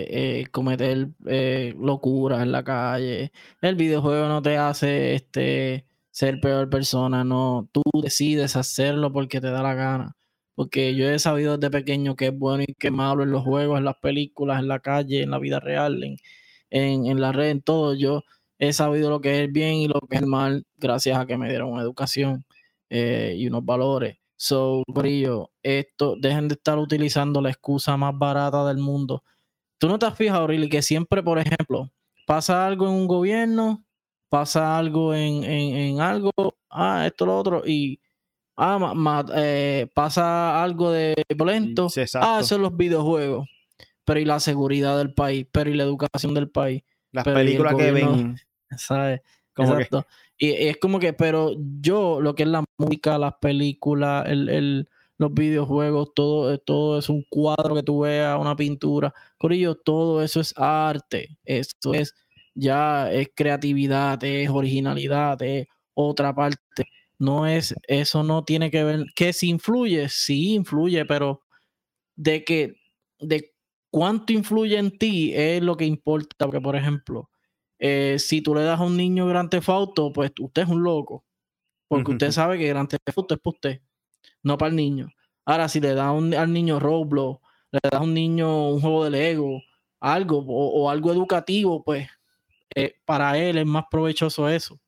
eh, eh, cometer eh, locuras en la calle. El videojuego no te hace este, ser peor persona. No, tú decides hacerlo porque te da la gana. Porque yo he sabido desde pequeño que es bueno y que es malo en los juegos, en las películas, en la calle, en la vida real, en, en, en la red, en todo. Yo he sabido lo que es el bien y lo que es el mal gracias a que me dieron una educación y unos valores. So, Brillo, esto, dejen de estar utilizando la excusa más barata del mundo. Tú no te has fijado, Riley, que siempre, por ejemplo, pasa algo en un gobierno, pasa algo en, en, algo, ah, esto, lo otro, y ah, eh, pasa algo de violento. ah, eso los videojuegos. Pero y la seguridad del país, pero y la educación del país. Las películas que ven. [laughs] ¿Sabes? Exacto. Y, es como que, pero yo, lo que es la música, las películas, el, los videojuegos, todo, todo es un cuadro que tú veas, una pintura. Corillo, todo eso es arte. Esto es ya es creatividad, es originalidad, es otra parte. No es, eso no tiene que ver, que si influye, sí influye, pero de que, de cuánto influye en ti es lo que importa. Porque, por ejemplo, eh, si tú le das a un niño Grand Theft Auto, pues usted es un loco. Porque usted sabe que Grand Theft Auto es para usted, no para el niño. Ahora, si le da al niño Roblox, le das a un niño un juego de Lego, algo, o, algo educativo, pues eh, para él es más provechoso eso.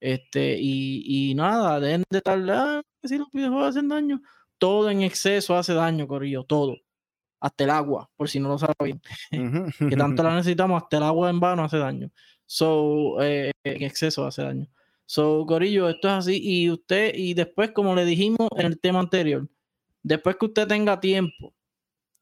Este, y, y nada, dejen de estar, ah, si los videojuegos hacen daño, todo en exceso hace daño, Corillo, todo hasta el agua, por si no lo saben, que tanto la [laughs] necesitamos, hasta el agua en vano hace daño. So, eh, en exceso hace daño. So, Corillo, esto es así. Y usted, y después, como le dijimos en el tema anterior, después que usted tenga tiempo,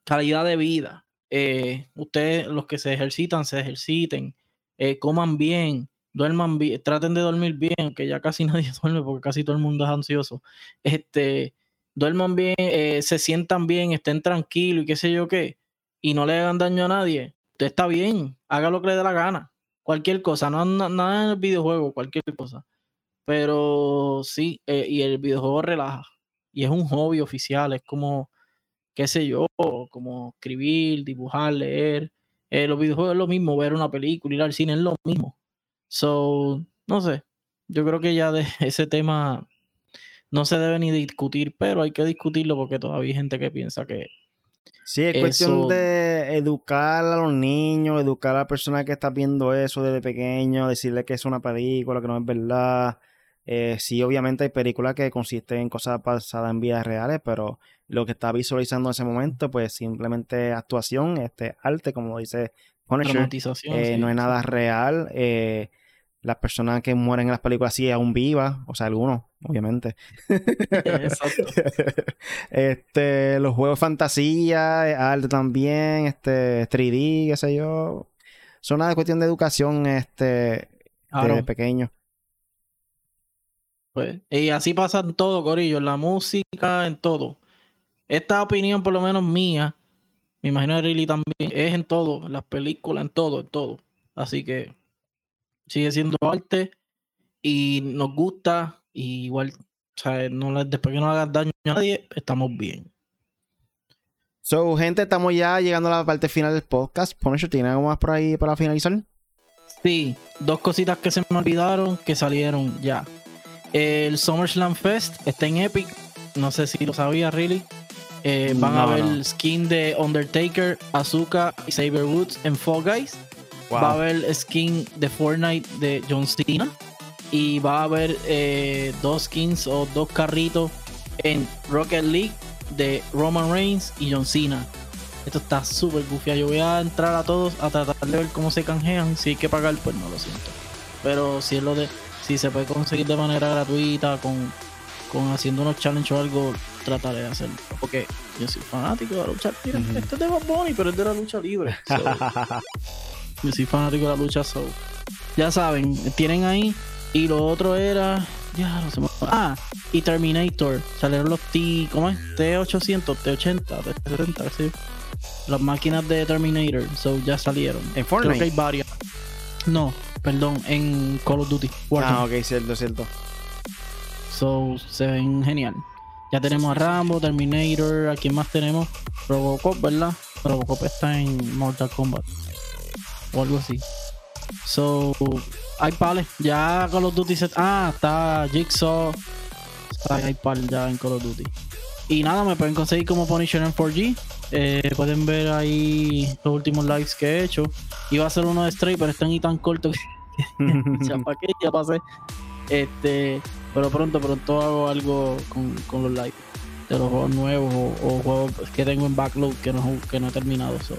calidad de vida, eh, ustedes, los que se ejercitan, se ejerciten, eh, coman bien, duerman bien, traten de dormir bien, que ya casi [laughs] nadie duerme porque casi todo el mundo es ansioso. Este, duerman bien, eh, se sientan bien, estén tranquilos y qué sé yo qué, y no le hagan daño a nadie, usted está bien, haga lo que le dé la gana. Cualquier cosa, no nada en el videojuego, cualquier cosa. Pero sí, eh, y el videojuego relaja. Y es un hobby oficial, es como, qué sé yo, como escribir, dibujar, leer. Eh, los videojuegos es lo mismo, ver una película, ir al cine es lo mismo. So, no sé, yo creo que ya de [laughs] ese tema no se debe ni discutir, pero hay que discutirlo porque todavía hay gente que piensa que. Sí, es cuestión de educar a los niños, educar a la persona que está viendo eso desde pequeño, decirle que es una película, que no es verdad. Eh, sí, obviamente hay películas que consisten en cosas pasadas en vidas reales, pero lo que está visualizando en ese momento, pues simplemente actuación, este arte, como dice Punisher, eh, no es nada real. Eh, las personas que mueren en las películas sí aún vivas, o sea, algunos, obviamente. Exacto. [laughs] este, los juegos de fantasía, arte también, este, 3D, qué sé yo. Son una cuestión de educación, este, de pequeño. Pues, y así pasa en todo, Corillo, en la música, en todo. Esta opinión, por lo menos mía, me imagino de Riley también, es en todo, en las películas, en todo, en todo. Así que sigue siendo arte y nos gusta. Y igual, o sea, no, después que no hagas daño a nadie, estamos bien. So, gente, estamos ya llegando a la parte final del podcast. Punisher, ¿tiene algo más por ahí para finalizar? Sí, dos cositas que se me olvidaron que salieron ya. El SummerSlam Fest está en Epic. No sé si lo sabía, really. Eh, van a ver skin de Undertaker, Azuka y Saber Woods en Fall Guys. Va a haber skin de Fortnite de John Cena. Y va a haber eh, dos skins o dos carritos en Rocket League de Roman Reigns y John Cena. Esto está súper goofy. Yo voy a entrar a todos a tratar de ver cómo se canjean. Si hay que pagar, pues no lo siento. Pero si es lo de. Si se puede conseguir de manera gratuita, con, con haciendo unos challenges o algo, trataré de hacerlo. Porque yo soy fanático de la lucha. Mira, este es de Bad pero es de la lucha libre. [laughs] Yo soy fanático de la lucha Soul. Ya saben, tienen ahí. Y lo otro era. Ya no sé. Ah, y Terminator. Salieron los T. ¿Cómo es? T800, T80, T70, sí. Las máquinas de Terminator. So ya salieron. ¿En Fortnite? Creo que hay varias. No, perdón, en Call of Duty. Ah, ok, cierto, cierto. So se ven genial. Ya tenemos a Rambo, Terminator. ¿A quién más tenemos? Robocop, ¿verdad? Robocop está en Mortal Kombat o algo así. So, hay pales. Ya Call of Duty Ah, está Jigsaw. hay pal ya en Call Duty. Y nada, me pueden conseguir como Punisher en 4G. Eh, pueden ver ahí los últimos lives que he hecho. Iba a ser uno de Stray, pero están ahí tan cortos que [laughs] ya para qué, ya pasé. Este, pero pronto, pronto hago algo con, con los lives de los juegos nuevos o, juegos que tengo en backlog que no, que no he terminado. So,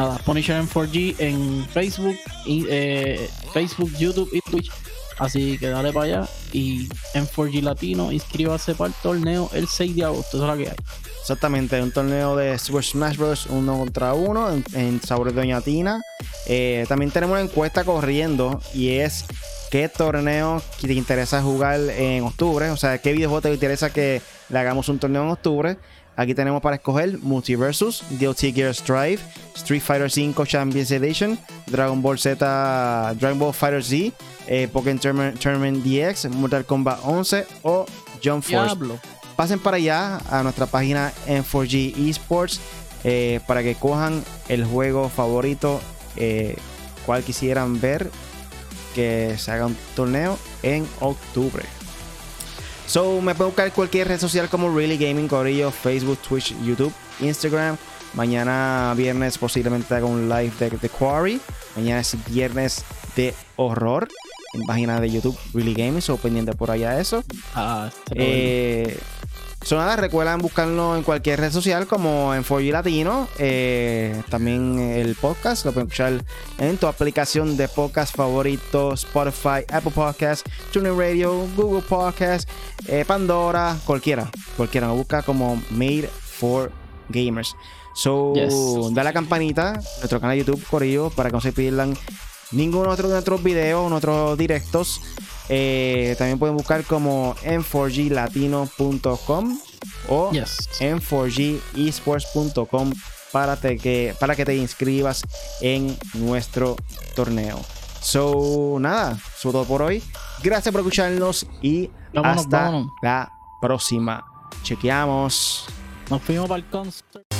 Nada, Punisher en 4G en Facebook, y, eh, Facebook, YouTube y Twitch. Así que dale para allá. Y en 4G Latino, inscríbase para el torneo el 6 de agosto. Eso es lo que hay. Exactamente, un torneo de Super Smash Bros. uno contra uno en, en Sabores Doña Tina. Eh, también tenemos una encuesta corriendo y es qué torneo te interesa jugar en octubre. O sea, qué videojuego te interesa que le hagamos un torneo en octubre. Aquí tenemos para escoger Multiversus, DLT Gear Strive, Street Fighter V Champions Edition, Dragon Ball Z, Dragon Ball Fighter Z, eh, Pokémon Tournament, DX, Mortal Kombat 11 o Jump Force. Pasen para allá a nuestra página en 4G Esports eh, para que cojan el juego favorito, eh, cual quisieran ver que se haga un torneo en octubre. So, me pueden buscar cualquier red social como Really Gaming, Corillo, Facebook, Twitch, YouTube, Instagram. Mañana viernes posiblemente haga un live de The Quarry. Mañana es viernes de horror en página de YouTube Really Gaming. So, pendiente por allá eso. Ah, eh, So nada, recuerden buscarlo en cualquier red social como en 4G Latino. Eh, también el podcast lo pueden escuchar en tu aplicación de podcast favorito: Spotify, Apple Podcasts, TuneIn Radio, Google Podcasts, eh, Pandora, cualquiera. Cualquiera. Lo busca como Made for Gamers. So, da la campanita, nuestro canal de YouTube, Corillo, para que no se pierdan ningún otro de nuestros videos, nuestros directos. Eh, también pueden buscar como n4glatino.com o n4gesports.com para, que, para que te inscribas en nuestro torneo. So, nada, eso todo por hoy. Gracias por escucharnos y hasta la próxima. Chequeamos. Nos fuimos para el concert.